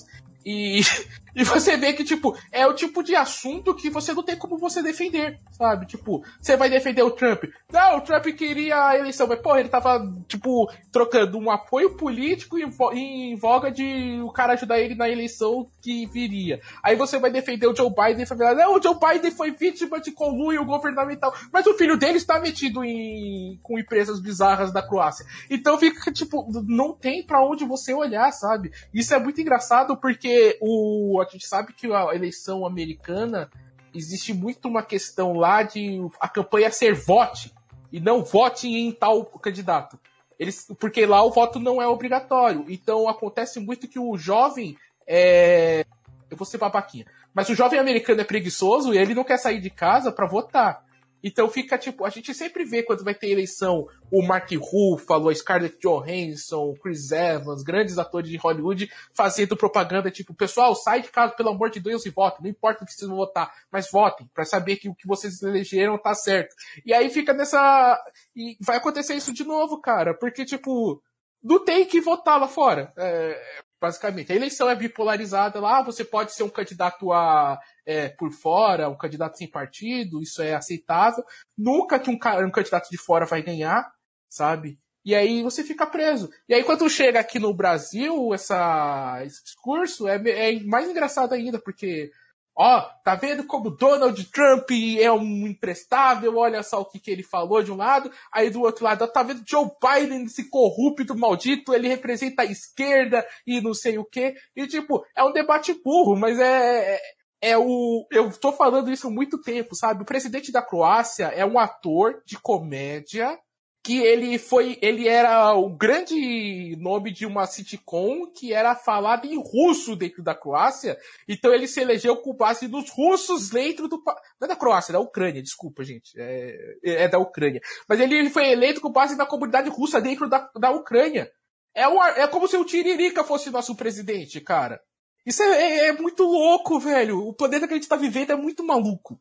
E, e você vê que, tipo, é o tipo de assunto que você não tem como você defender, sabe? Tipo, você vai defender o Trump. Não, o Trump queria a eleição, mas, porra, ele tava, tipo, trocando um apoio político em, em voga de o cara ajudar ele na eleição que viria. Aí você vai defender o Joe Biden e falar, não, o Joe Biden foi vítima de conluio governamental, mas o filho dele está metido em, com empresas bizarras da Croácia. Então fica, tipo, não tem para onde você olhar, sabe? Isso é muito engraçado porque o, a gente sabe que a eleição americana existe muito uma questão lá de a campanha ser vote e não vote em tal candidato. Eles, porque lá o voto não é obrigatório. Então acontece muito que o jovem é. Eu vou ser babaquinha. Mas o jovem americano é preguiçoso e ele não quer sair de casa para votar. Então fica tipo, a gente sempre vê quando vai ter eleição o Mark Ruffalo, a Scarlett Johansson, o Chris Evans, grandes atores de Hollywood fazendo propaganda tipo, pessoal, sai de casa pelo amor de Deus e votem, não importa o que vocês vão votar, mas votem para saber que o que vocês elegeram tá certo. E aí fica nessa e vai acontecer isso de novo, cara, porque tipo, não tem que votar lá fora. É, basicamente. A eleição é bipolarizada lá, você pode ser um candidato a é, por fora, um candidato sem partido, isso é aceitável. Nunca que um, um candidato de fora vai ganhar, sabe? E aí você fica preso. E aí quando chega aqui no Brasil, essa, esse discurso é, é mais engraçado ainda, porque Ó, tá vendo como Donald Trump é um imprestável? Olha só o que, que ele falou de um lado. Aí do outro lado, ó, tá vendo Joe Biden, esse corrupto maldito? Ele representa a esquerda e não sei o quê. E tipo, é um debate burro, mas é, é, é o. Eu tô falando isso há muito tempo, sabe? O presidente da Croácia é um ator de comédia que ele foi, ele era o grande nome de uma sitcom que era falada em russo dentro da Croácia, então ele se elegeu com base nos russos dentro do, não é da Croácia, é da Ucrânia, desculpa gente, é, é da Ucrânia, mas ele foi eleito com base na comunidade russa dentro da, da Ucrânia. É, o, é como se o Tiririca fosse nosso presidente, cara. Isso é, é, é muito louco, velho. O planeta que a gente tá vivendo é muito maluco.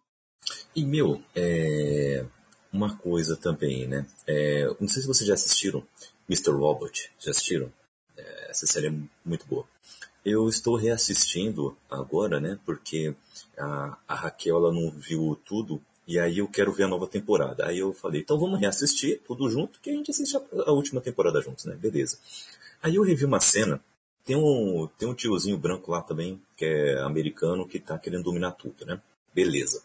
E, meu, é uma coisa também, né? É, não sei se vocês já assistiram Mr. Robot. Já assistiram? É, essa série é muito boa. Eu estou reassistindo agora, né? Porque a, a Raquel ela não viu tudo e aí eu quero ver a nova temporada. Aí eu falei, então vamos reassistir tudo junto, que a gente assiste a, a última temporada juntos, né? Beleza. Aí eu revi uma cena. Tem um, tem um tiozinho branco lá também, que é americano, que tá querendo dominar tudo, né? Beleza.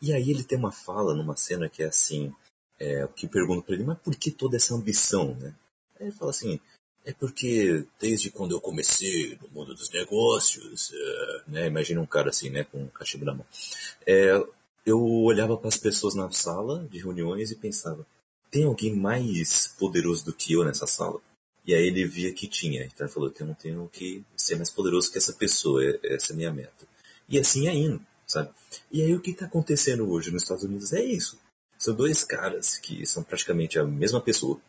E aí ele tem uma fala numa cena que é assim: é, que perguntam para ele, mas por que toda essa ambição, né? Aí ele fala assim, é porque desde quando eu comecei no mundo dos negócios, é, né? Imagina um cara assim, né, com um cachimbo na mão. É, eu olhava para as pessoas na sala de reuniões e pensava, tem alguém mais poderoso do que eu nessa sala? E aí ele via que tinha. Então ele falou, eu não tenho que ser mais poderoso que essa pessoa, é, essa é a minha meta. E assim é indo, sabe? E aí o que está acontecendo hoje nos Estados Unidos é isso. São dois caras que são praticamente a mesma pessoa,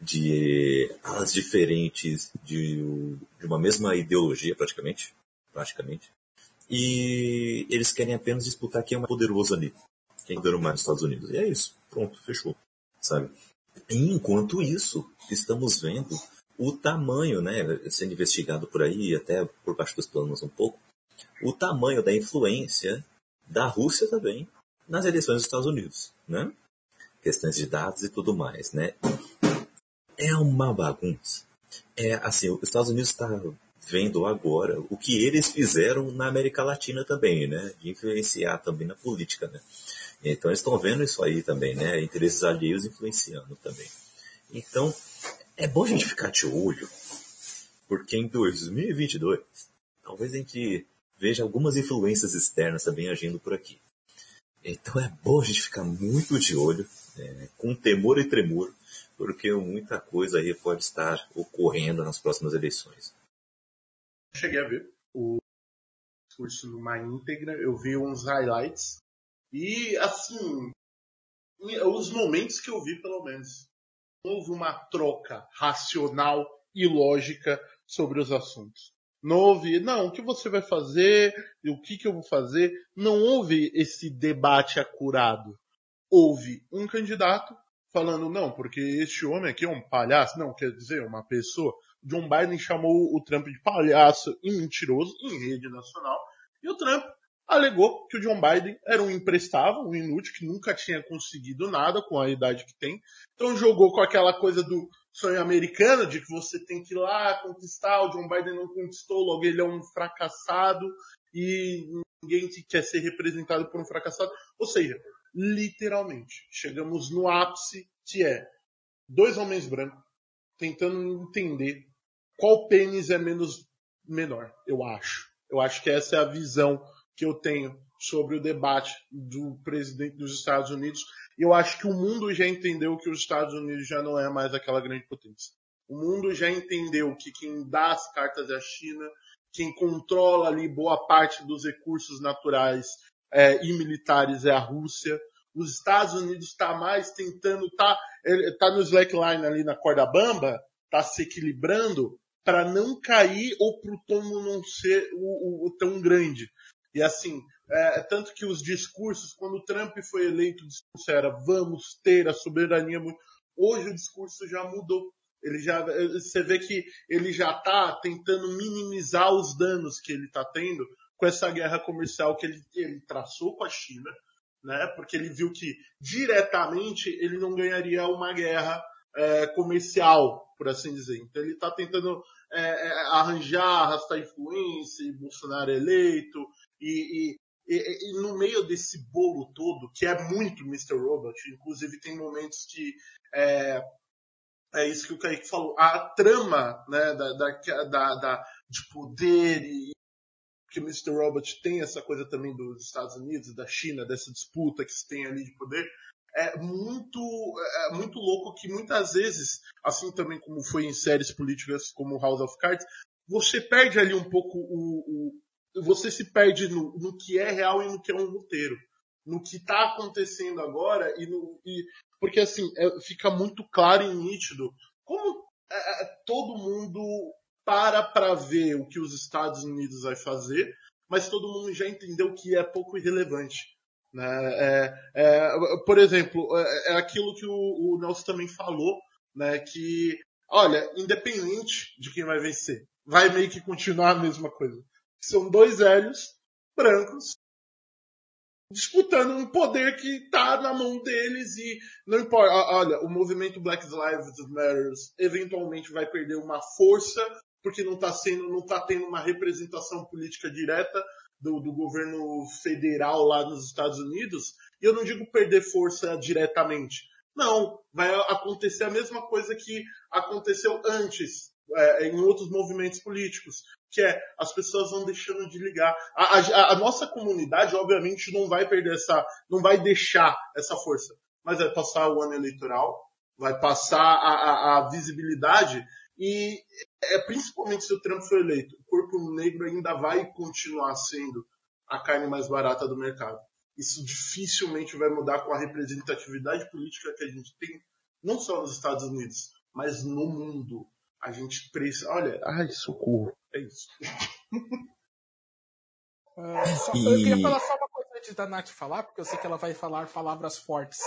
de alas diferentes, de, de uma mesma ideologia praticamente, praticamente. E eles querem apenas disputar quem é mais poderoso ali, quem é poderoso mais nos Estados Unidos. E é isso, pronto, fechou, sabe? E enquanto isso, estamos vendo o tamanho, né, sendo investigado por aí, até por baixo dos planos um pouco, o tamanho da influência da Rússia também nas eleições dos Estados Unidos, né? Questões de dados e tudo mais, né? É uma bagunça. É assim, os Estados Unidos está vendo agora o que eles fizeram na América Latina também, né? De influenciar também na política, né? Então eles estão vendo isso aí também, né? Interesses alheios influenciando também. Então é bom a gente ficar de olho, porque em 2022 talvez a gente veja algumas influências externas também agindo por aqui. Então é bom a gente ficar muito de olho, é, com temor e tremor, porque muita coisa aí pode estar ocorrendo nas próximas eleições cheguei a ver o discurso numa íntegra, eu vi uns highlights e assim, os momentos que eu vi pelo menos, houve uma troca racional e lógica sobre os assuntos. Não houve, não, o que você vai fazer, o que, que eu vou fazer. Não houve esse debate acurado. Houve um candidato falando, não, porque este homem aqui é um palhaço, não, quer dizer, uma pessoa. John Biden chamou o Trump de palhaço e mentiroso em rede nacional. E o Trump alegou que o John Biden era um imprestável, um inútil, que nunca tinha conseguido nada com a idade que tem. Então jogou com aquela coisa do sonho americano, de que você tem que ir lá conquistar, o John Biden não conquistou, logo ele é um fracassado e ninguém quer ser representado por um fracassado. Ou seja, literalmente, chegamos no ápice que é dois homens brancos tentando entender qual pênis é menos menor, eu acho. Eu acho que essa é a visão que eu tenho sobre o debate do presidente dos Estados Unidos. Eu acho que o mundo já entendeu que os Estados Unidos já não é mais aquela grande potência. O mundo já entendeu que quem dá as cartas é a China, quem controla ali boa parte dos recursos naturais é, e militares é a Rússia. Os Estados Unidos está mais tentando, tá, tá no slackline ali na corda bamba, tá se equilibrando para não cair ou para o tombo não ser o, o, o, tão grande. E assim, é, tanto que os discursos, quando o Trump foi eleito, o discurso era vamos ter a soberania. Hoje o discurso já mudou. Ele já, você vê que ele já está tentando minimizar os danos que ele está tendo com essa guerra comercial que ele, ele traçou com a China, né? Porque ele viu que diretamente ele não ganharia uma guerra é, comercial, por assim dizer. Então ele está tentando é, arranjar, arrastar influência, Bolsonaro eleito, e, e, e, no meio desse bolo todo, que é muito Mr. Robot, inclusive tem momentos que é, é isso que o Kaique falou, a trama né, da, da, da, da de poder e que Mr. Robot tem essa coisa também dos Estados Unidos, da China, dessa disputa que se tem ali de poder, é muito, é muito louco que muitas vezes, assim também como foi em séries políticas como House of Cards, você perde ali um pouco o, o você se perde no, no, que é real e no que é um roteiro, no que está acontecendo agora e, no, e porque assim é, fica muito claro e nítido como é, é todo mundo para para ver o que os Estados Unidos vai fazer, mas todo mundo já entendeu que é pouco irrelevante. Né? É, é, por exemplo, é, é aquilo que o, o, Nelson também falou, né? que, olha, independente de quem vai vencer, vai meio que continuar a mesma coisa. São dois velhos brancos disputando um poder que está na mão deles e não importa. Olha, o movimento Black Lives Matter eventualmente vai perder uma força porque não está sendo, não está tendo uma representação política direta do, do, governo federal lá nos Estados Unidos, e eu não digo perder força diretamente, Não, vai acontecer a mesma coisa que aconteceu antes, é, em outros movimentos políticos, que é as pessoas vão deixando de ligar. A, a, a, nossa comunidade, obviamente, não vai perder essa, não vai deixar essa força, mas vai passar o ano eleitoral, vai passar a, a visibilidade e é principalmente se o Trump for eleito, o corpo negro ainda vai continuar sendo a carne mais barata do mercado. Isso dificilmente vai mudar com a representatividade política que a gente tem, não só nos Estados Unidos, mas no mundo. A gente precisa. Olha, ai, socorro. É isso. Uh, só, eu queria falar só uma coisa antes da Nath falar, porque eu sei que ela vai falar palavras fortes.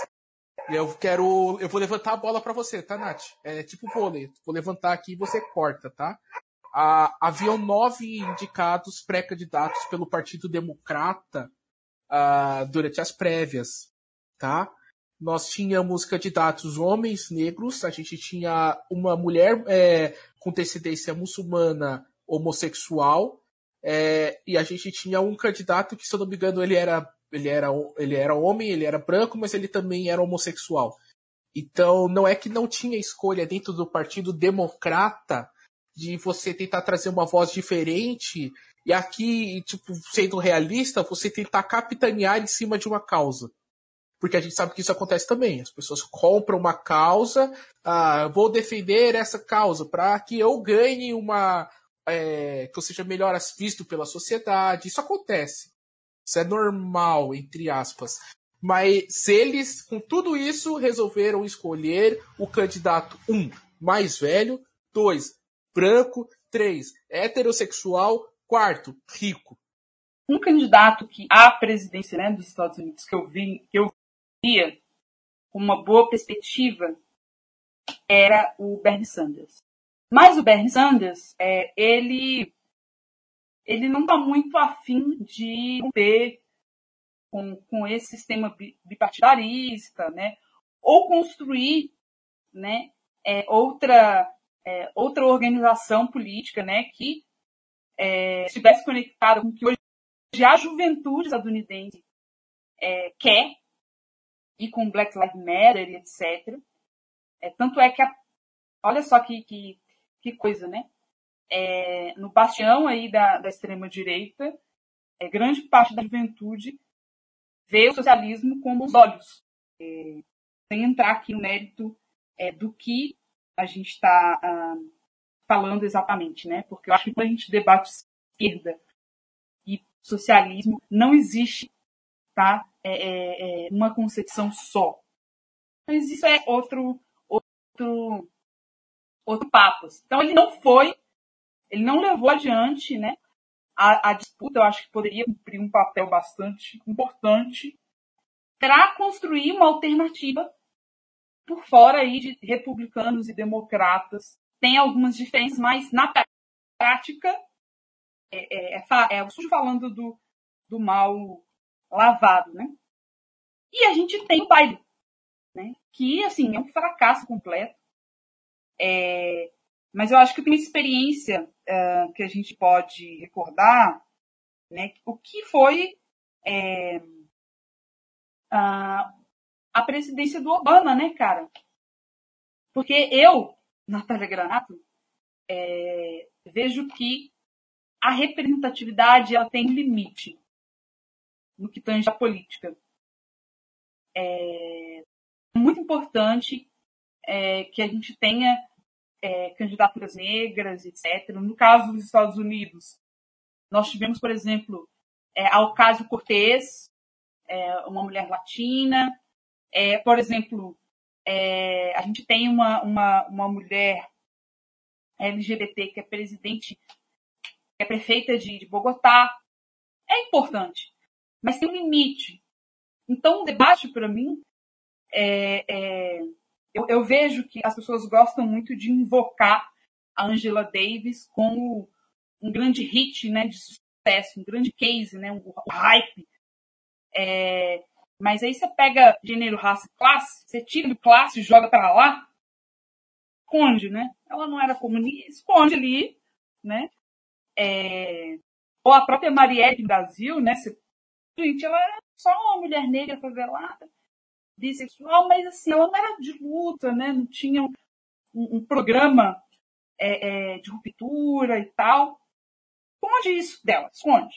E eu quero. Eu vou levantar a bola para você, tá, Nath? É tipo vôlei. Vou levantar aqui e você corta, tá? Ah, haviam nove indicados pré-candidatos pelo Partido Democrata ah, durante as prévias, tá? Nós tínhamos candidatos homens negros, a gente tinha uma mulher é, com descendência muçulmana homossexual, é, e a gente tinha um candidato que, se eu não me engano, ele era, ele, era, ele era homem, ele era branco, mas ele também era homossexual. Então, não é que não tinha escolha dentro do Partido Democrata de você tentar trazer uma voz diferente e aqui, tipo, sendo realista, você tentar capitanear em cima de uma causa. Porque a gente sabe que isso acontece também. As pessoas compram uma causa, ah, vou defender essa causa para que eu ganhe uma. É, que eu seja melhor visto pela sociedade. Isso acontece. Isso é normal, entre aspas. Mas se eles, com tudo isso, resolveram escolher o candidato, um, mais velho, dois, branco, três, heterossexual, quarto, rico. Um candidato que à presidência né, dos Estados Unidos que eu vi, que eu via com uma boa perspectiva era o Bernie Sanders. Mas o Bernie Sanders, é, ele, ele não está muito afim de romper com, com esse sistema bipartidarista, né? Ou construir, né? É, outra é, outra organização política, né, que é, estivesse conectada com o que hoje a juventude estadunidense é, quer, e com Black Lives Matter e etc. É, tanto é que, a, olha só que, que, que coisa, né? É, no bastião aí da, da extrema-direita, é, grande parte da juventude vê o socialismo como os olhos. É, sem entrar aqui no mérito é, do que a gente está uh, falando exatamente, né? Porque eu acho que quando a gente debate esquerda e socialismo, não existe, tá? É, é, é uma concepção só. Mas isso é outro, outro, outro papo. Então ele não foi, ele não levou adiante, né? A, a disputa, eu acho que poderia cumprir um papel bastante importante para construir uma alternativa por fora aí de republicanos e democratas. Tem algumas diferenças, mas na prática é, é, é, é o sujo falando do, do mal lavado, né? E a gente tem o Biden, né? Que, assim, é um fracasso completo. É, mas eu acho que tem experiência uh, que a gente pode recordar, né? O que foi é, uh, a presidência do Obama, né, cara? Porque eu, Natália Granato, é, vejo que a representatividade ela tem limite no que tange a política. É muito importante é, que a gente tenha é, candidaturas negras, etc. No caso dos Estados Unidos, nós tivemos, por exemplo, é, Alcásio Cortez, é, uma mulher latina, é, por exemplo, é, a gente tem uma, uma, uma mulher LGBT que é presidente, que é prefeita de, de Bogotá. É importante, mas tem um limite. Então, o debate, para mim, é, é, eu, eu, vejo que as pessoas gostam muito de invocar a Angela Davis como um grande hit né, de sucesso, um grande case, né, um, hype. É, mas aí você pega gênero, raça, classe, você tira do classe joga para lá, esconde, né? Ela não era comunista, esconde ali, né? É... Ou a própria Marielle do Brasil, né? Você... Gente, ela era só uma mulher negra favelada. Bissexual, mas assim, ela não era de luta, né? Não tinha um, um programa é, é, de ruptura e tal. Esconde isso dela, esconde.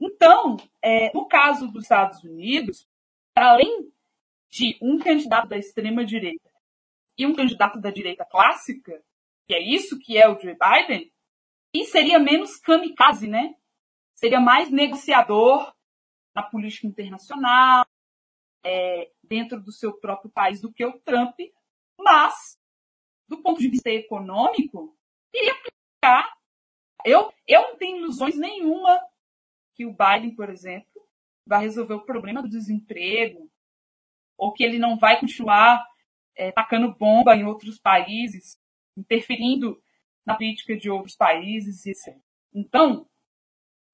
Então, é, no caso dos Estados Unidos, além de um candidato da extrema-direita e um candidato da direita clássica, que é isso que é o Joe Biden, e seria menos kamikaze, né? Seria mais negociador na política internacional, é, dentro do seu próprio país do que o Trump, mas, do ponto de vista econômico, iria aplicar. Eu, eu não tenho ilusões nenhuma que o Biden, por exemplo, vai resolver o problema do desemprego, ou que ele não vai continuar é, tacando bomba em outros países, interferindo na política de outros países, etc. Então,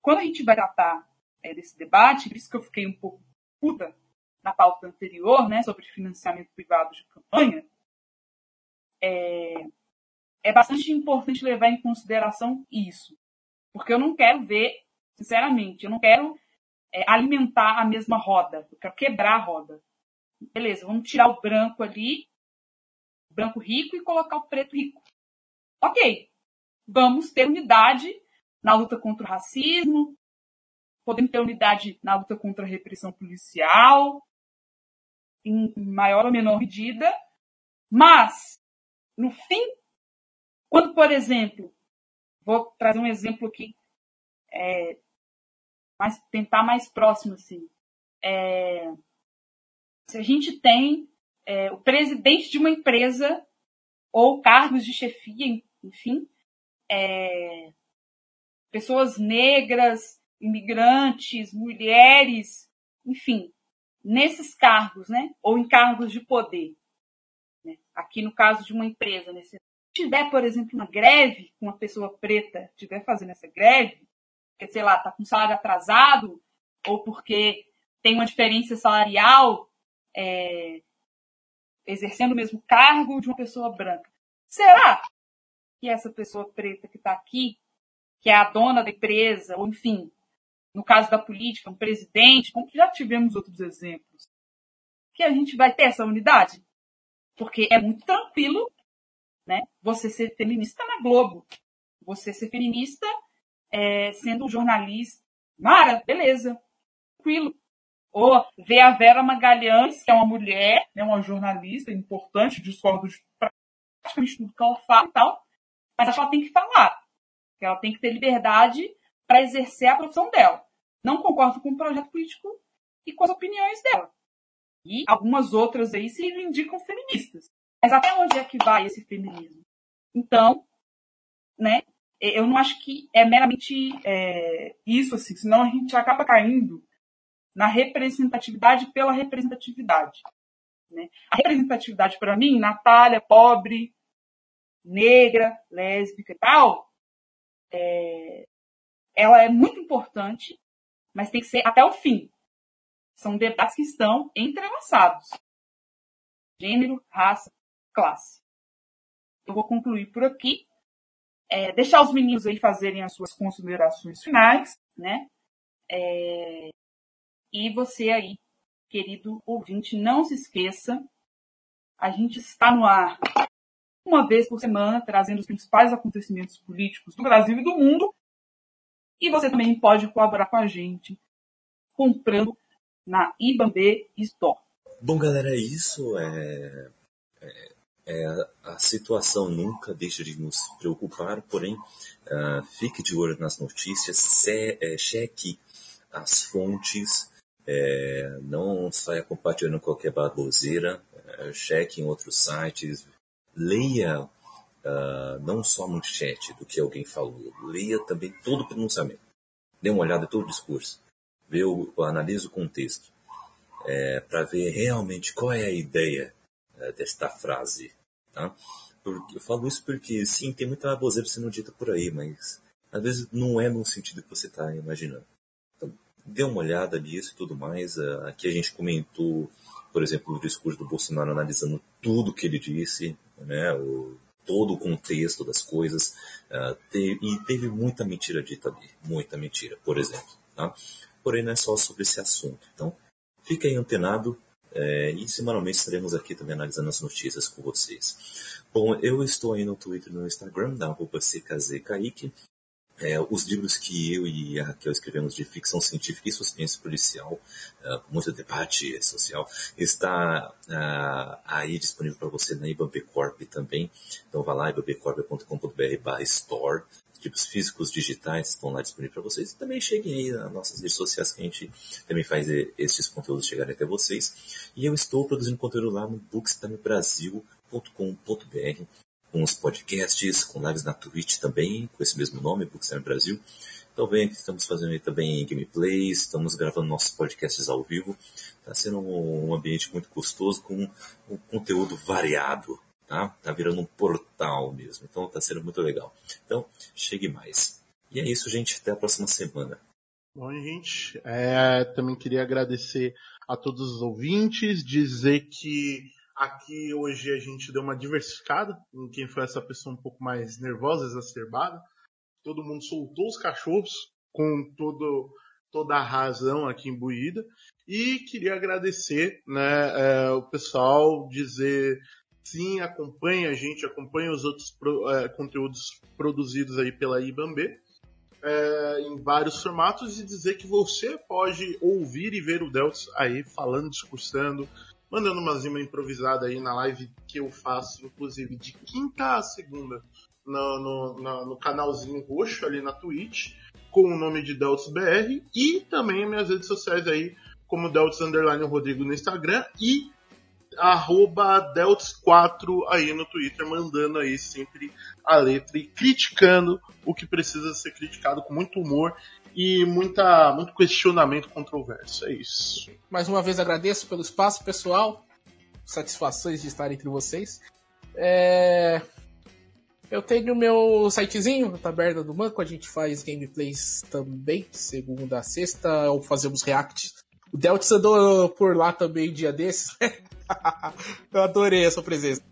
quando a gente vai tratar é, desse debate, por isso que eu fiquei um pouco puta na pauta anterior, né, sobre financiamento privado de campanha, é, é bastante importante levar em consideração isso. Porque eu não quero ver, sinceramente, eu não quero é, alimentar a mesma roda, eu quero quebrar a roda. Beleza, vamos tirar o branco ali, branco rico, e colocar o preto rico. Ok, vamos ter unidade na luta contra o racismo, podemos ter unidade na luta contra a repressão policial, em maior ou menor medida, mas, no fim, quando, por exemplo, vou trazer um exemplo aqui, é, mais, tentar mais próximo, assim, é, se a gente tem é, o presidente de uma empresa ou cargos de chefia, enfim, é, pessoas negras, imigrantes, mulheres, enfim, nesses cargos, né? Ou em cargos de poder. Né? Aqui no caso de uma empresa, né? se tiver, por exemplo, uma greve, uma pessoa preta estiver fazendo essa greve, porque, sei lá, está com salário atrasado, ou porque tem uma diferença salarial, é, exercendo o mesmo cargo de uma pessoa branca. Será que essa pessoa preta que está aqui, que é a dona da empresa, ou enfim, no caso da política, um presidente, como já tivemos outros exemplos, que a gente vai ter essa unidade? Porque é muito tranquilo né, você ser feminista na Globo, você ser feminista é, sendo um jornalista. Mara, beleza, tranquilo. Ou ver a Vera Magalhães, que é uma mulher, né, uma jornalista importante, discordo de praticamente tudo que ela fala e tal, mas ela tem que falar. Ela tem que ter liberdade para exercer a profissão dela. Não concordo com o projeto político e com as opiniões dela. E algumas outras aí se indicam feministas. Mas até onde é que vai esse feminismo? Então, né, eu não acho que é meramente é, isso, assim, senão a gente acaba caindo na representatividade pela representatividade. Né? A representatividade, para mim, Natália, pobre, negra, lésbica e tal, é, ela é muito importante, mas tem que ser até o fim. São debates que estão entrelaçados. Gênero, raça, classe. Eu vou concluir por aqui. É, deixar os meninos aí fazerem as suas considerações finais, né? É, e você aí, querido ouvinte, não se esqueça, a gente está no ar uma vez por semana, trazendo os principais acontecimentos políticos do Brasil e do mundo. E você também pode colaborar com a gente comprando na Ibambe Store. Bom, galera, isso é, é, é, a situação nunca deixa de nos preocupar, porém, uh, fique de olho nas notícias, se, é, cheque as fontes, é, não saia compartilhando qualquer baboseira, é, cheque em outros sites, leia uh, não só a manchete do que alguém falou, leia também todo o pronunciamento. Dê uma olhada em todo o discurso, vê o, analise o contexto, é, para ver realmente qual é a ideia é, desta frase. Tá? Porque, eu falo isso porque, sim, tem muita baboseira sendo dita por aí, mas às vezes não é no sentido que você está imaginando. Então, dê uma olhada nisso e tudo mais. Uh, aqui a gente comentou, por exemplo, o discurso do Bolsonaro analisando tudo que ele disse, né, o, todo o contexto das coisas, uh, e teve muita mentira dita ali, muita mentira, por exemplo. Tá? Porém, não é só sobre esse assunto. Então, fique aí antenado, É, e semanalmente estaremos aqui também analisando as notícias com vocês. Bom, eu estou aí no Twitter e no Instagram, da arroba CKZKaique. É, os livros que eu e a Raquel escrevemos de ficção científica e suspense policial, uh, com muito debate social, está uh, aí disponível para você na IBAB Corp também. Então vá lá, ibabcorp.com.br store. Tipos físicos digitais estão lá disponíveis para vocês. E também cheguem aí nas nossas redes sociais que a gente também faz esses conteúdos chegarem até vocês. E eu estou produzindo conteúdo lá no bookstimebrasil.com.br com os podcasts, com lives na Twitch também, com esse mesmo nome, Bookstime Brasil. Então vem que estamos fazendo também gameplays, estamos gravando nossos podcasts ao vivo. Está sendo um ambiente muito gostoso, com um conteúdo variado, tá? Tá virando um portal mesmo, então está sendo muito legal. Então, chegue mais. E é isso, gente. Até a próxima semana. Bom, gente, é, também queria agradecer a todos os ouvintes, dizer que Aqui hoje a gente deu uma diversificada em quem foi essa pessoa um pouco mais nervosa, exacerbada. Todo mundo soltou os cachorros com todo, toda a razão aqui imbuída. E queria agradecer né, é, o pessoal, dizer sim, acompanhe a gente, acompanhe os outros pro, é, conteúdos produzidos aí pela IBAMB. É, em vários formatos e dizer que você pode ouvir e ver o Delts aí falando, discursando, mandando uma zima improvisada aí na live que eu faço, inclusive de quinta a segunda, no, no, no, no canalzinho roxo ali na Twitch, com o nome de Delts BR, e também minhas redes sociais aí, como Delts Underline Rodrigo no Instagram e arroba Delts4 aí no Twitter, mandando aí sempre a letra e criticando o que precisa ser criticado com muito humor e muita, muito questionamento controverso. É isso. Mais uma vez agradeço pelo espaço, pessoal. Satisfações de estar entre vocês. É... Eu tenho meu sitezinho, Taberna do Manco, a gente faz gameplays também, segunda a sexta, ou fazemos reacts. O Deltz andou por lá também dia desses, Eu adorei a sua presença.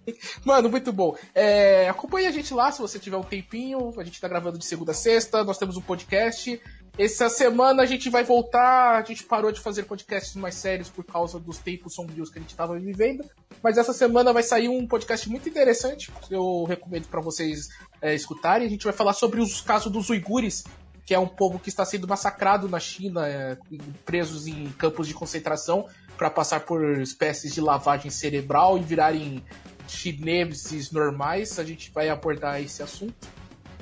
Mano, muito bom. É, acompanhe a gente lá se você tiver um tempinho. A gente tá gravando de segunda a sexta. Nós temos um podcast. Essa semana a gente vai voltar. A gente parou de fazer podcasts mais sérios por causa dos tempos sombrios que a gente estava vivendo. Mas essa semana vai sair um podcast muito interessante. Eu recomendo para vocês é, escutarem. A gente vai falar sobre os casos dos uigures, que é um povo que está sendo massacrado na China, é, presos em campos de concentração para passar por espécies de lavagem cerebral e virarem chineses normais. A gente vai abordar esse assunto.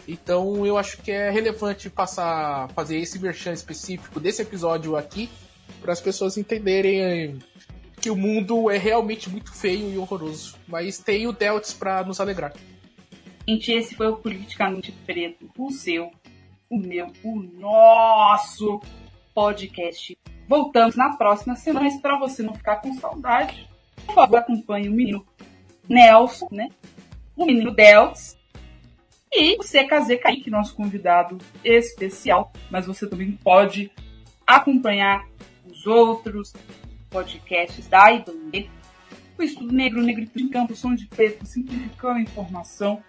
Então eu acho que é relevante passar fazer esse merchan específico desse episódio aqui para as pessoas entenderem que o mundo é realmente muito feio e horroroso, mas tem o Delts para nos alegrar. Gente, esse foi o politicamente preto, o seu, o meu, o nosso podcast. Voltamos na próxima semana, mas para você não ficar com saudade, por favor, acompanhe o menino Nelson, né? O menino Delts e o CKZ Kaique, nosso convidado especial. Mas você também pode acompanhar os outros podcasts da IBAND. O Estudo Negro, Negrito em Campo, Som de Preto, Simplificando a Informação.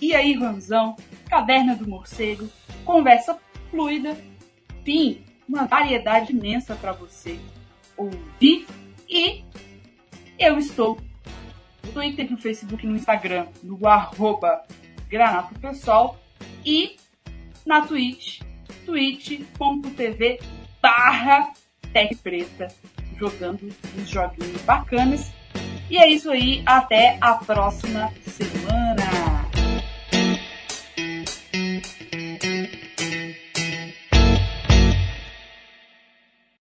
E aí, Ranzão, Caderna do Morcego, Conversa Fluida. Enfim, uma variedade imensa para você ouvir. E eu estou no Twitter, no Facebook, no Instagram, no arroba Granato Pessoal e na Twitch, twitch.tv barra Tech Preta, jogando uns joguinhos bacanas. E é isso aí, até a próxima semana.